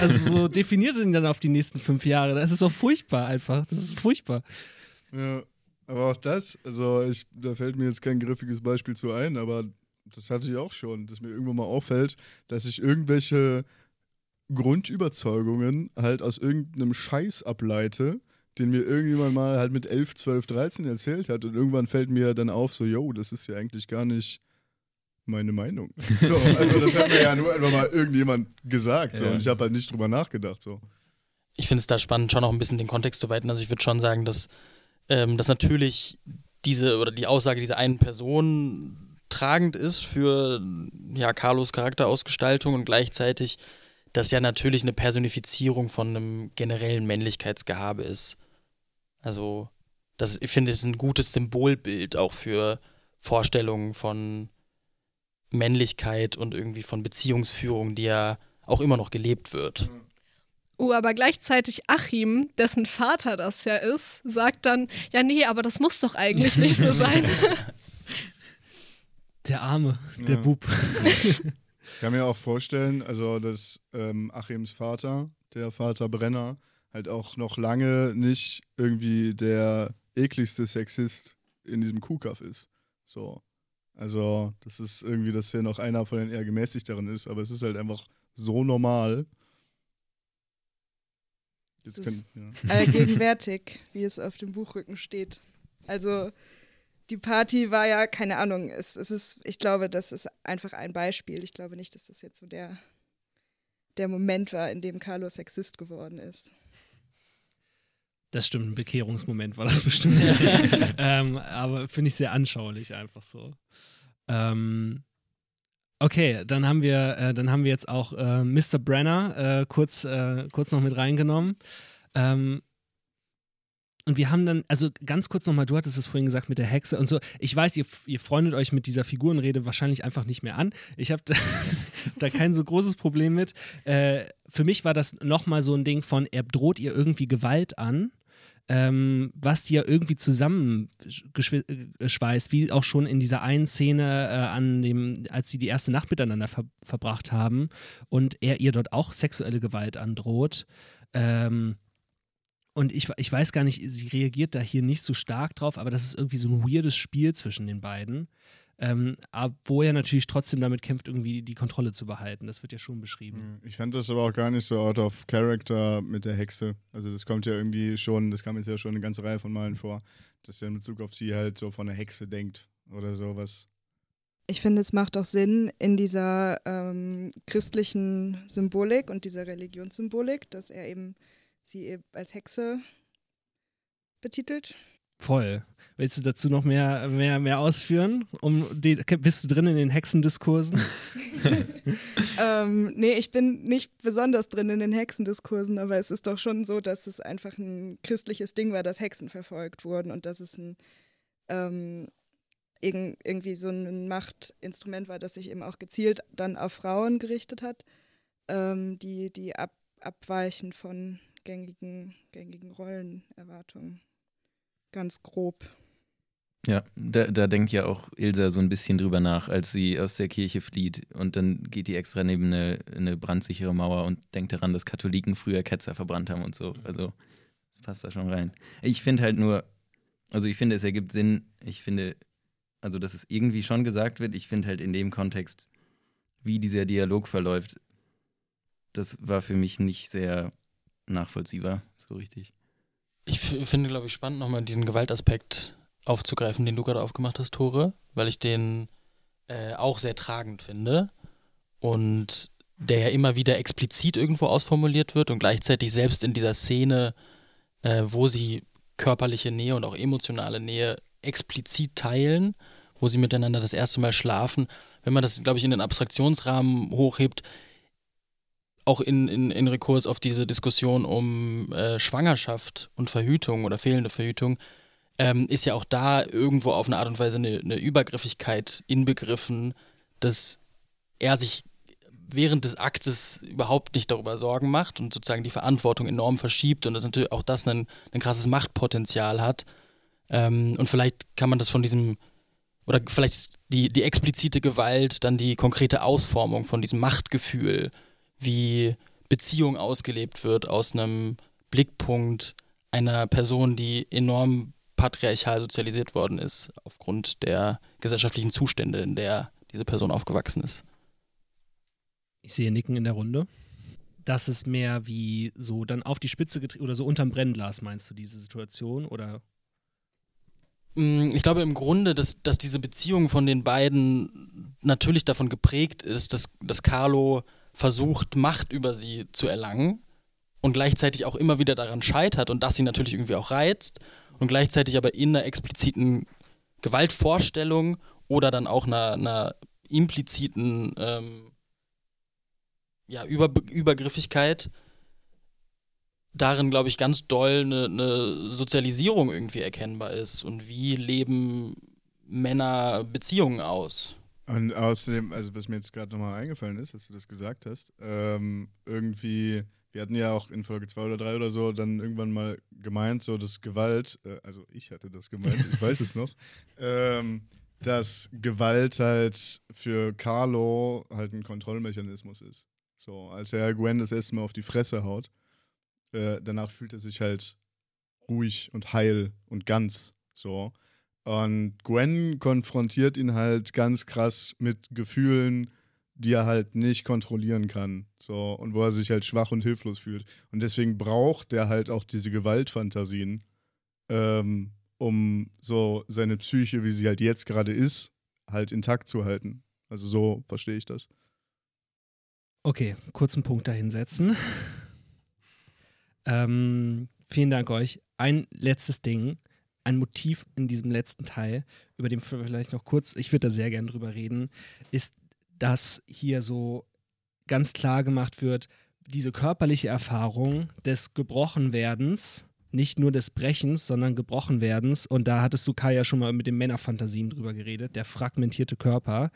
also so definiert ihn dann auf die nächsten fünf Jahre. Das ist so furchtbar einfach. Das ist furchtbar. Ja, aber auch das, also ich, da fällt mir jetzt kein griffiges Beispiel zu ein, aber das hatte ich auch schon, dass mir irgendwann mal auffällt, dass ich irgendwelche Grundüberzeugungen halt aus irgendeinem Scheiß ableite, den mir irgendjemand mal halt mit 11, 12, 13 erzählt hat und irgendwann fällt mir dann auf, so, yo, das ist ja eigentlich gar nicht meine Meinung. So, also das hat mir ja nur einfach mal irgendjemand gesagt so, ja. und ich habe halt nicht drüber nachgedacht. So. Ich finde es da spannend, schon noch ein bisschen den Kontext zu weiten. Also ich würde schon sagen, dass, ähm, dass natürlich diese oder die Aussage dieser einen Person tragend ist für ja, Carlos Charakterausgestaltung und gleichzeitig das ja natürlich eine Personifizierung von einem generellen Männlichkeitsgehabe ist. Also, das, ich finde, ist ein gutes Symbolbild auch für Vorstellungen von Männlichkeit und irgendwie von Beziehungsführung, die ja auch immer noch gelebt wird. Oh, aber gleichzeitig Achim, dessen Vater das ja ist, sagt dann, ja nee, aber das muss doch eigentlich nicht so sein. Der Arme, der ja. Bub. Ich kann mir auch vorstellen, also dass ähm, Achims Vater, der Vater Brenner, halt auch noch lange nicht irgendwie der ekligste Sexist in diesem Kuhkaff ist. So. Also, das ist irgendwie, dass er noch einer von den eher gemäßigteren ist, aber es ist halt einfach so normal. Jetzt es ist können, ja. allgegenwärtig, wie es auf dem Buchrücken steht. Also, die Party war ja, keine Ahnung, es, es ist, ich glaube, das ist einfach ein Beispiel. Ich glaube nicht, dass das jetzt so der, der Moment war, in dem Carlos Sexist geworden ist. Das stimmt, ein Bekehrungsmoment war das bestimmt. ähm, aber finde ich sehr anschaulich einfach so. Ähm, okay, dann haben wir, äh, dann haben wir jetzt auch äh, Mr. Brenner äh, kurz, äh, kurz noch mit reingenommen. Ähm, und wir haben dann, also ganz kurz nochmal, du hattest es vorhin gesagt mit der Hexe und so. Ich weiß, ihr, ihr freundet euch mit dieser Figurenrede wahrscheinlich einfach nicht mehr an. Ich habe da, da, kein so großes Problem mit. Äh, für mich war das nochmal so ein Ding von, er droht ihr irgendwie Gewalt an. Ähm, was die ja irgendwie zusammengeschweißt, wie auch schon in dieser einen Szene, äh, an dem, als sie die erste Nacht miteinander ver verbracht haben und er ihr dort auch sexuelle Gewalt androht. Ähm, und ich, ich weiß gar nicht, sie reagiert da hier nicht so stark drauf, aber das ist irgendwie so ein weirdes Spiel zwischen den beiden. Ähm, wo er natürlich trotzdem damit kämpft, irgendwie die Kontrolle zu behalten. Das wird ja schon beschrieben. Hm, ich fand das aber auch gar nicht so out of character mit der Hexe. Also das kommt ja irgendwie schon, das kam jetzt ja schon eine ganze Reihe von Malen vor, dass er in Bezug auf sie halt so von der Hexe denkt oder sowas. Ich finde, es macht auch Sinn in dieser ähm, christlichen Symbolik und dieser Religionssymbolik, dass er eben sie als Hexe betitelt. Voll. Willst du dazu noch mehr, mehr, mehr ausführen? Um die, bist du drin in den Hexendiskursen? ähm, nee, ich bin nicht besonders drin in den Hexendiskursen, aber es ist doch schon so, dass es einfach ein christliches Ding war, dass Hexen verfolgt wurden und dass es ein ähm, irgendwie so ein Machtinstrument war, das sich eben auch gezielt dann auf Frauen gerichtet hat, ähm, die, die ab, abweichen von gängigen, gängigen Rollenerwartungen. Ganz grob. Ja, da, da denkt ja auch Ilsa so ein bisschen drüber nach, als sie aus der Kirche flieht und dann geht die extra neben eine, eine brandsichere Mauer und denkt daran, dass Katholiken früher Ketzer verbrannt haben und so. Also, das passt da schon rein. Ich finde halt nur, also ich finde, es ergibt Sinn, ich finde, also dass es irgendwie schon gesagt wird, ich finde halt in dem Kontext, wie dieser Dialog verläuft, das war für mich nicht sehr nachvollziehbar, so richtig. Ich finde, glaube ich, spannend, nochmal diesen Gewaltaspekt aufzugreifen, den du gerade aufgemacht hast, Tore, weil ich den äh, auch sehr tragend finde und der ja immer wieder explizit irgendwo ausformuliert wird und gleichzeitig selbst in dieser Szene, äh, wo sie körperliche Nähe und auch emotionale Nähe explizit teilen, wo sie miteinander das erste Mal schlafen, wenn man das, glaube ich, in den Abstraktionsrahmen hochhebt, auch in, in, in Rekurs auf diese Diskussion um äh, Schwangerschaft und Verhütung oder fehlende Verhütung, ähm, ist ja auch da irgendwo auf eine Art und Weise eine, eine Übergriffigkeit inbegriffen, dass er sich während des Aktes überhaupt nicht darüber Sorgen macht und sozusagen die Verantwortung enorm verschiebt und dass natürlich auch das ein, ein krasses Machtpotenzial hat. Ähm, und vielleicht kann man das von diesem, oder vielleicht die, die explizite Gewalt, dann die konkrete Ausformung von diesem Machtgefühl wie Beziehung ausgelebt wird aus einem Blickpunkt einer Person, die enorm patriarchal sozialisiert worden ist, aufgrund der gesellschaftlichen Zustände, in der diese Person aufgewachsen ist. Ich sehe Nicken in der Runde. Das ist mehr wie so dann auf die Spitze getrieben oder so unterm Brennglas, meinst du, diese Situation? Oder? Mm, ich glaube im Grunde, dass, dass diese Beziehung von den beiden natürlich davon geprägt ist, dass, dass Carlo versucht, Macht über sie zu erlangen und gleichzeitig auch immer wieder daran scheitert und das sie natürlich irgendwie auch reizt und gleichzeitig aber in einer expliziten Gewaltvorstellung oder dann auch einer, einer impliziten ähm, ja, Über Übergriffigkeit darin, glaube ich, ganz doll eine, eine Sozialisierung irgendwie erkennbar ist und wie leben Männer Beziehungen aus. Und außerdem, also was mir jetzt gerade nochmal eingefallen ist, dass du das gesagt hast, ähm, irgendwie, wir hatten ja auch in Folge 2 oder 3 oder so dann irgendwann mal gemeint, so dass Gewalt, äh, also ich hatte das gemeint, ich weiß es noch, ähm, dass Gewalt halt für Carlo halt ein Kontrollmechanismus ist. So, als er Gwen das erste Mal auf die Fresse haut, äh, danach fühlt er sich halt ruhig und heil und ganz. So. Und Gwen konfrontiert ihn halt ganz krass mit Gefühlen, die er halt nicht kontrollieren kann. So, und wo er sich halt schwach und hilflos fühlt. Und deswegen braucht er halt auch diese Gewaltfantasien, ähm, um so seine Psyche, wie sie halt jetzt gerade ist, halt intakt zu halten. Also so verstehe ich das. Okay, kurzen Punkt dahinsetzen. ähm, vielen Dank euch. Ein letztes Ding ein Motiv in diesem letzten Teil, über den vielleicht noch kurz, ich würde da sehr gern drüber reden, ist, dass hier so ganz klar gemacht wird, diese körperliche Erfahrung des Gebrochenwerdens nicht nur des Brechens, sondern gebrochen werdens. Und da hattest du Kai ja schon mal mit den Männerfantasien drüber geredet, der fragmentierte Körper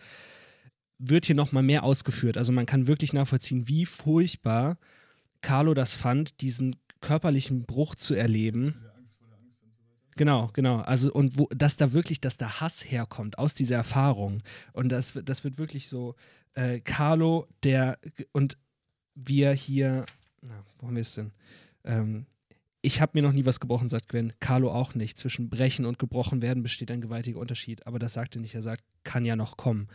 wird hier nochmal mehr ausgeführt. Also man kann wirklich nachvollziehen, wie furchtbar Carlo das fand, diesen körperlichen Bruch zu erleben. Genau, genau. Also und wo, dass da wirklich, dass der Hass herkommt aus dieser Erfahrung. Und das, das wird wirklich so, äh, Carlo, der und wir hier, na, wo haben wir es denn? Ähm, ich habe mir noch nie was gebrochen, sagt Gwen. Carlo auch nicht. Zwischen brechen und gebrochen werden besteht ein gewaltiger Unterschied. Aber das sagt er nicht. Er sagt, kann ja noch kommen.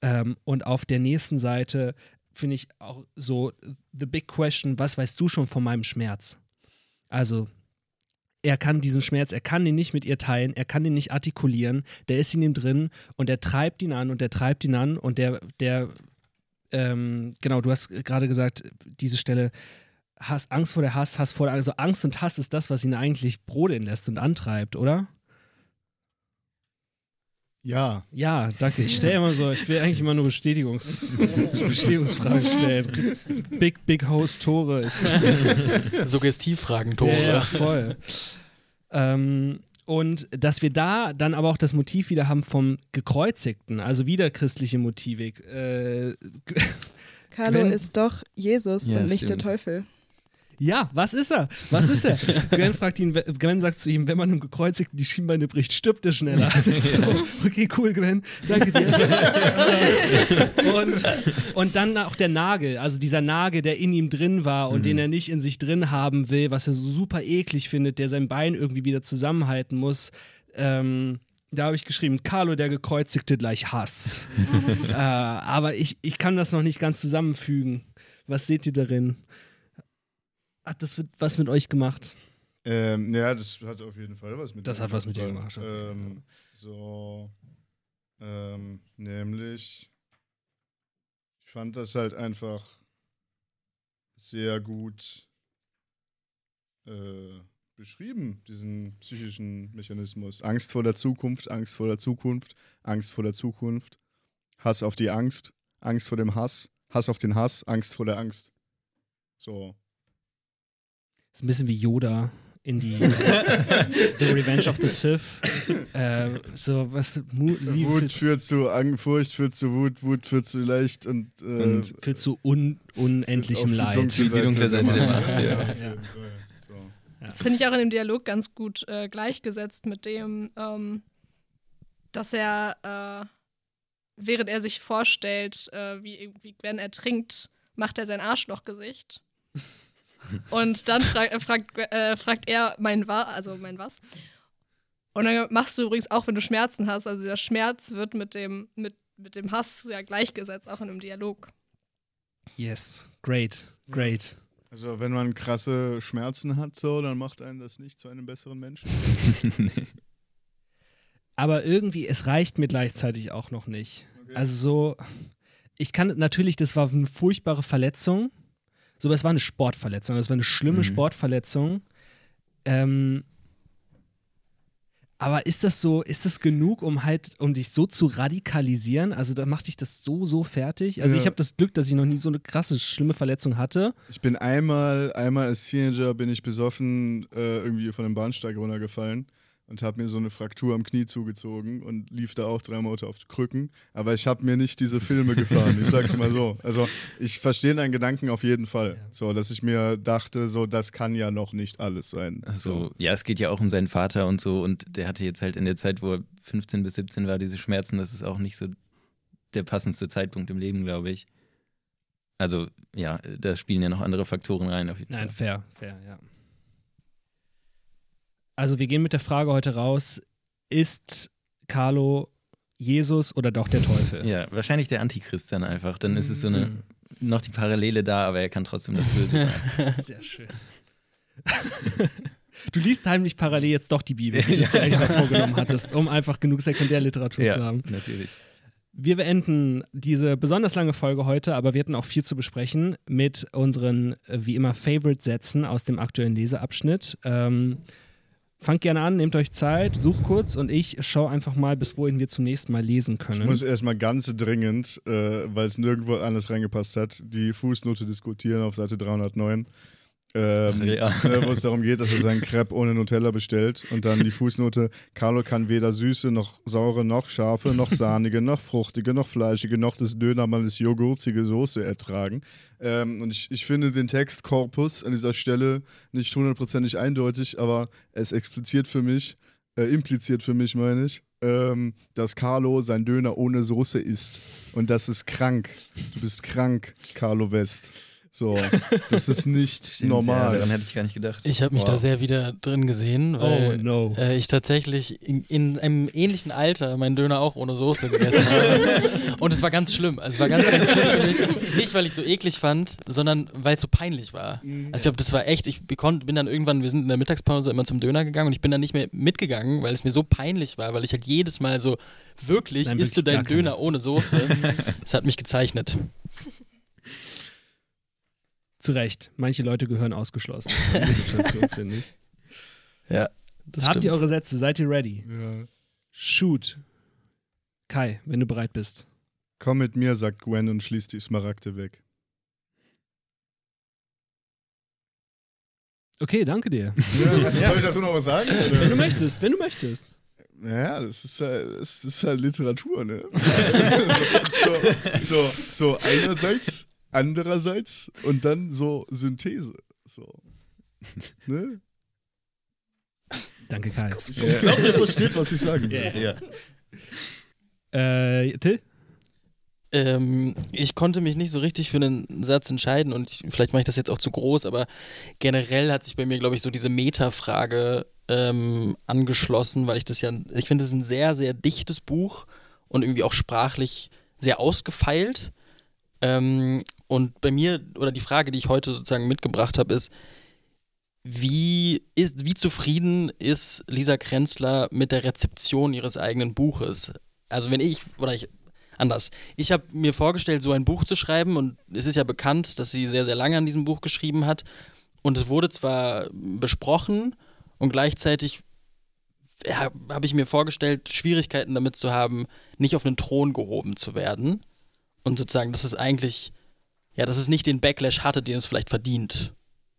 Ähm, und auf der nächsten Seite finde ich auch so the big question, was weißt du schon von meinem Schmerz? Also er kann diesen Schmerz, er kann ihn nicht mit ihr teilen, er kann ihn nicht artikulieren, der ist in ihm drin und er treibt ihn an und er treibt ihn an und der, der, ähm, genau, du hast gerade gesagt, diese Stelle, Hass, Angst vor der Hass, Hass vor der, also Angst und Hass ist das, was ihn eigentlich brodeln lässt und antreibt, oder? Ja. Ja, danke. Ich stelle immer so, ich will eigentlich immer nur Bestätigungs Bestätigungsfragen stellen. Big, big Host Tore. Suggestivfragen Tore. Ja, ja voll. ähm, und dass wir da dann aber auch das Motiv wieder haben vom Gekreuzigten, also wieder christliche Motivik. Äh, Carlo Gwen, ist doch Jesus ja, und nicht stimmt. der Teufel. Ja, was ist er? Was ist er? Gwen fragt ihn, Gwen sagt zu ihm, wenn man einem Gekreuzigten die Schienbeine bricht, stirbt er schneller. So, okay, cool, Gwen, danke dir. und, und dann auch der Nagel, also dieser Nagel, der in ihm drin war und mhm. den er nicht in sich drin haben will, was er so super eklig findet, der sein Bein irgendwie wieder zusammenhalten muss. Ähm, da habe ich geschrieben, Carlo der Gekreuzigte gleich Hass. äh, aber ich, ich kann das noch nicht ganz zusammenfügen. Was seht ihr darin? Hat das was mit euch gemacht? Ähm, ja, das hat auf jeden Fall was mit Das hat was mit dir gemacht. Ähm, so, ähm, nämlich, ich fand das halt einfach sehr gut äh, beschrieben, diesen psychischen Mechanismus. Angst vor der Zukunft, Angst vor der Zukunft, Angst vor der Zukunft, Hass auf die Angst, Angst vor dem Hass, Hass auf den Hass, Angst vor der Angst. So. Ist ein bisschen wie Yoda in die The Revenge of the Sith. Äh, so was Mu Wut führt zu Ang Furcht führt zu Wut, Wut führt zu leicht und, äh, und führt zu un unendlichem Leid. Die dunkle, die dunkle Seite der Macht. Ja. Ja. Das finde ich auch in dem Dialog ganz gut äh, gleichgesetzt mit dem, ähm, dass er, äh, während er sich vorstellt, äh, wie, wie Gwen ertrinkt, macht er sein Arschlochgesicht. Und dann frag, äh, fragt, äh, fragt er mein was, also mein was. Und dann machst du übrigens auch, wenn du Schmerzen hast, also der Schmerz wird mit dem, mit, mit dem Hass ja gleichgesetzt, auch in einem Dialog. Yes, great, great. Also wenn man krasse Schmerzen hat, so, dann macht einen das nicht zu einem besseren Menschen. nee. Aber irgendwie, es reicht mir gleichzeitig auch noch nicht. Okay. Also so, ich kann natürlich, das war eine furchtbare Verletzung so, aber es war eine Sportverletzung. Es war eine schlimme mhm. Sportverletzung. Ähm, aber ist das so, ist das genug, um halt, um dich so zu radikalisieren? Also da macht dich das so, so fertig? Also ja. ich habe das Glück, dass ich noch nie so eine krasse, schlimme Verletzung hatte. Ich bin einmal, einmal als Teenager bin ich besoffen äh, irgendwie von einem Bahnsteig runtergefallen und habe mir so eine Fraktur am Knie zugezogen und lief da auch drei Monate auf Krücken. Aber ich habe mir nicht diese Filme gefahren, ich sag's mal so. Also ich verstehe deinen Gedanken auf jeden Fall. Ja. So, dass ich mir dachte, so, das kann ja noch nicht alles sein. Also, so. ja, es geht ja auch um seinen Vater und so. Und der hatte jetzt halt in der Zeit, wo er 15 bis 17 war, diese Schmerzen. Das ist auch nicht so der passendste Zeitpunkt im Leben, glaube ich. Also, ja, da spielen ja noch andere Faktoren rein. Auf jeden Nein, Fall. fair, fair, ja. Also wir gehen mit der Frage heute raus, ist Carlo Jesus oder doch der Teufel? Ja, wahrscheinlich der Antichrist dann einfach. Dann ist es so eine, mhm. noch die Parallele da, aber er kann trotzdem das Böse sein. Sehr schön. Du liest heimlich parallel jetzt doch die Bibel, wie du es dir eigentlich noch vorgenommen hattest, um einfach genug Sekundärliteratur ja, zu haben. natürlich. Wir beenden diese besonders lange Folge heute, aber wir hatten auch viel zu besprechen mit unseren, wie immer, Favorite-Sätzen aus dem aktuellen Leseabschnitt. Ähm, Fangt gerne an, nehmt euch Zeit, sucht kurz und ich schaue einfach mal, bis wohin wir zum nächsten Mal lesen können. Ich muss erstmal ganz dringend, äh, weil es nirgendwo anders reingepasst hat, die Fußnote diskutieren auf Seite 309. Ähm, Ja. ne, wo es darum geht, dass er seinen Crepe ohne Nutella bestellt und dann die Fußnote, Carlo kann weder süße, noch saure, noch scharfe, noch sahnige, noch fruchtige, noch fleischige, noch des Dönermannes joghurtige Soße ertragen. Ähm, und ich, ich finde den Textkorpus an dieser Stelle nicht hundertprozentig eindeutig, aber es expliziert für mich, äh, impliziert für mich, meine ich, ähm, dass Carlo sein Döner ohne Soße isst. Und das ist krank. Du bist krank, Carlo West. So, das ist nicht Stimmt, Ja, normal. daran hätte ich gar nicht gedacht. Ich habe mich Wow. da sehr wieder drin gesehen, weil Oh, no. äh, ich tatsächlich in, in einem ähnlichen Alter meinen Döner auch ohne Soße gegessen habe. Und es war ganz schlimm. Also es war ganz, ganz schlimm für mich. Nicht, weil ich so eklig fand, sondern weil es so peinlich war. Also ich glaube, das war echt, ich bin dann irgendwann, wir sind in der Mittagspause immer zum Döner gegangen und ich bin dann nicht mehr mitgegangen, weil es mir so peinlich war, weil ich halt jedes Mal so, wirklich, Nein, isst du deinen. Döner ohne Soße? Das hat mich gezeichnet. Zu Recht. Manche Leute gehören ausgeschlossen. Ja, das Habt stimmt. ihr eure Sätze? Seid ihr ready? Ja. Shoot. Kai, wenn du bereit bist. Komm mit mir, sagt Gwen und schließt die Smaragde weg. Okay, danke dir. Ja, was, Soll ich dazu noch was sagen? Wenn du möchtest, wenn du möchtest. Ja, das ist halt, das ist halt Literatur, ne? so, so, so einerseits, andererseits und dann so Synthese. So. Ne? Danke, Kai. Ich glaube, ihr versteht, was ich sagen will. Ja. Ja. Äh, Till? Ähm, ich konnte mich nicht so richtig für einen Satz entscheiden und ich, vielleicht mache ich das jetzt auch zu groß, aber generell hat sich bei mir, glaube ich, so diese Meta-Frage ähm, angeschlossen, weil ich das ja, ich finde, es ist ein sehr, sehr dichtes Buch und irgendwie auch sprachlich sehr ausgefeilt. Ähm, und bei mir, oder die Frage, die ich heute sozusagen mitgebracht habe, ist, wie, ist, wie zufrieden ist Lisa Krenzler mit der Rezeption ihres eigenen Buches? Also wenn ich, oder ich, anders. Ich habe mir vorgestellt, so ein Buch zu schreiben und es ist ja bekannt, dass sie sehr, sehr lange an diesem Buch geschrieben hat und es wurde zwar besprochen und gleichzeitig ja, habe ich mir vorgestellt, Schwierigkeiten damit zu haben, nicht auf einen Thron gehoben zu werden und sozusagen, dass es eigentlich, ja, dass es nicht den Backlash hatte, den es vielleicht verdient,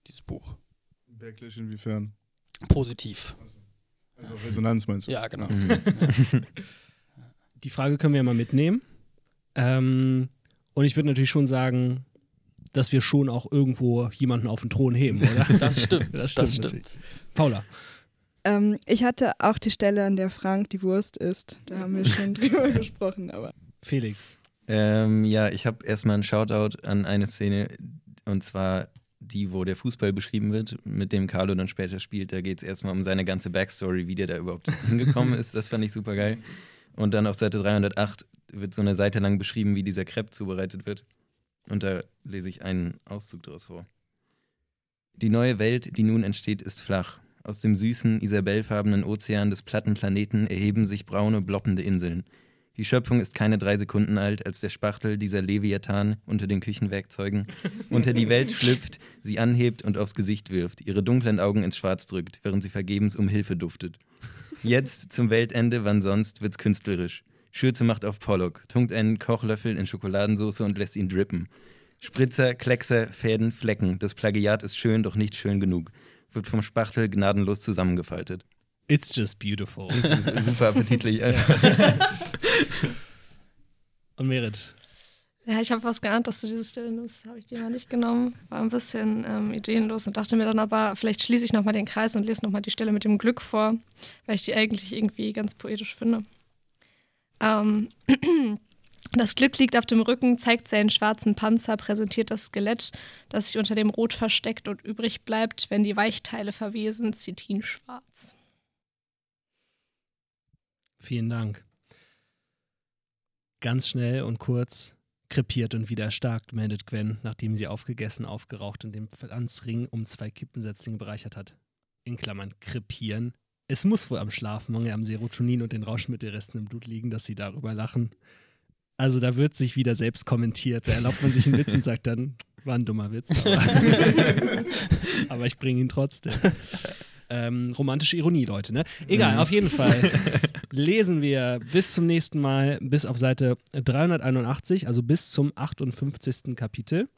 dieses Buch. Backlash inwiefern? Positiv. Also Resonanz meinst du? Ja, genau. Die Frage können wir ja mal mitnehmen. Ähm, und ich würde natürlich schon sagen, dass wir schon auch irgendwo jemanden auf den Thron heben, oder? Das stimmt. Das Das stimmt stimmt. Paula. Ähm, ich hatte auch die Stelle, an der Frank die Wurst isst. Da haben wir schon drüber gesprochen, aber. Felix. Ähm, ja, ich habe erstmal einen Shoutout an eine Szene, und zwar die, wo der Fußball beschrieben wird, mit dem Carlo dann später spielt. Da geht es erstmal um seine ganze Backstory, wie der da überhaupt hingekommen ist. Das fand ich super geil. Und dann auf Seite 308 wird so eine Seite lang beschrieben, wie dieser Crepe zubereitet wird. Und da lese ich einen Auszug daraus vor. Die neue Welt, die nun entsteht, ist flach. Aus dem süßen, isabellfarbenen Ozean des platten Planeten erheben sich braune, bloppende Inseln. Die Schöpfung ist keine drei Sekunden alt, als der Spachtel, dieser Leviathan, unter den Küchenwerkzeugen, unter die Welt schlüpft, sie anhebt und aufs Gesicht wirft, ihre dunklen Augen ins Schwarz drückt, während sie vergebens um Hilfe duftet. Jetzt, zum Weltende, wann sonst, wird's künstlerisch. Schürze macht auf Pollock, tunkt einen Kochlöffel in Schokoladensauce und lässt ihn drippen. Spritzer, Kleckser, Fäden, Flecken. Das Plagiat ist schön, doch nicht schön genug. Wird vom Spachtel gnadenlos zusammengefaltet. It's just beautiful. Das ist super appetitlich einfach. Und Merit. Ja, ich habe was geahnt, dass du diese Stelle nimmst. Habe ich die mal nicht genommen. War ein bisschen ähm, ideenlos und dachte mir dann aber, vielleicht schließe ich nochmal den Kreis und lese nochmal die Stelle mit dem Glück vor, weil ich die eigentlich irgendwie ganz poetisch finde. Ähm, das Glück liegt auf dem Rücken, zeigt seinen schwarzen Panzer, präsentiert das Skelett, das sich unter dem Rot versteckt und übrig bleibt, wenn die Weichteile verwesen, Zitin schwarz. Vielen Dank. Ganz schnell und kurz, krepiert und wieder erstarkt, meldet Gwen, nachdem sie aufgegessen, aufgeraucht und den Pflanzring um zwei Kippensetzlinge bereichert hat. In Klammern krepieren. Es muss wohl am Schlafmangel, am Serotonin und den Rauschmittelresten im Blut liegen, dass sie darüber lachen. Also da wird sich wieder selbst kommentiert. Da erlaubt man sich einen Witz und sagt dann, war ein dummer Witz. Aber, aber ich bringe ihn trotzdem. Ähm, romantische Ironie, Leute, ne? Egal, auf jeden Fall lesen wir bis zum nächsten Mal, bis auf Seite 381, also bis zum 58. Kapitel.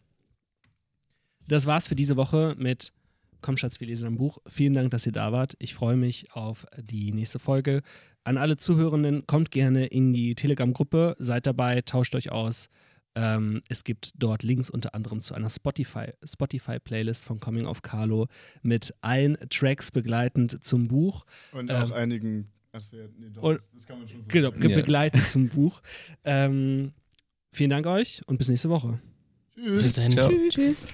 Das war's für diese Woche mit Komm Schatz, wir lesen ein Buch. Vielen Dank, dass ihr da wart. Ich freue mich auf die nächste Folge. An alle Zuhörenden, kommt gerne in die Telegram-Gruppe, seid dabei, tauscht euch aus. Ähm, es gibt dort Links unter anderem zu einer Spotify-Playlist Spotify von Coming of Carlo mit allen Tracks begleitend zum Buch. Und Ähm, auch einigen. Achso, ja, nee, doch, und- das, kann man schon so Genau, sagen. Ja. begleitend zum Buch. Ähm, vielen Dank euch und bis nächste Woche. Bis dahin. Ciao. Tschüss.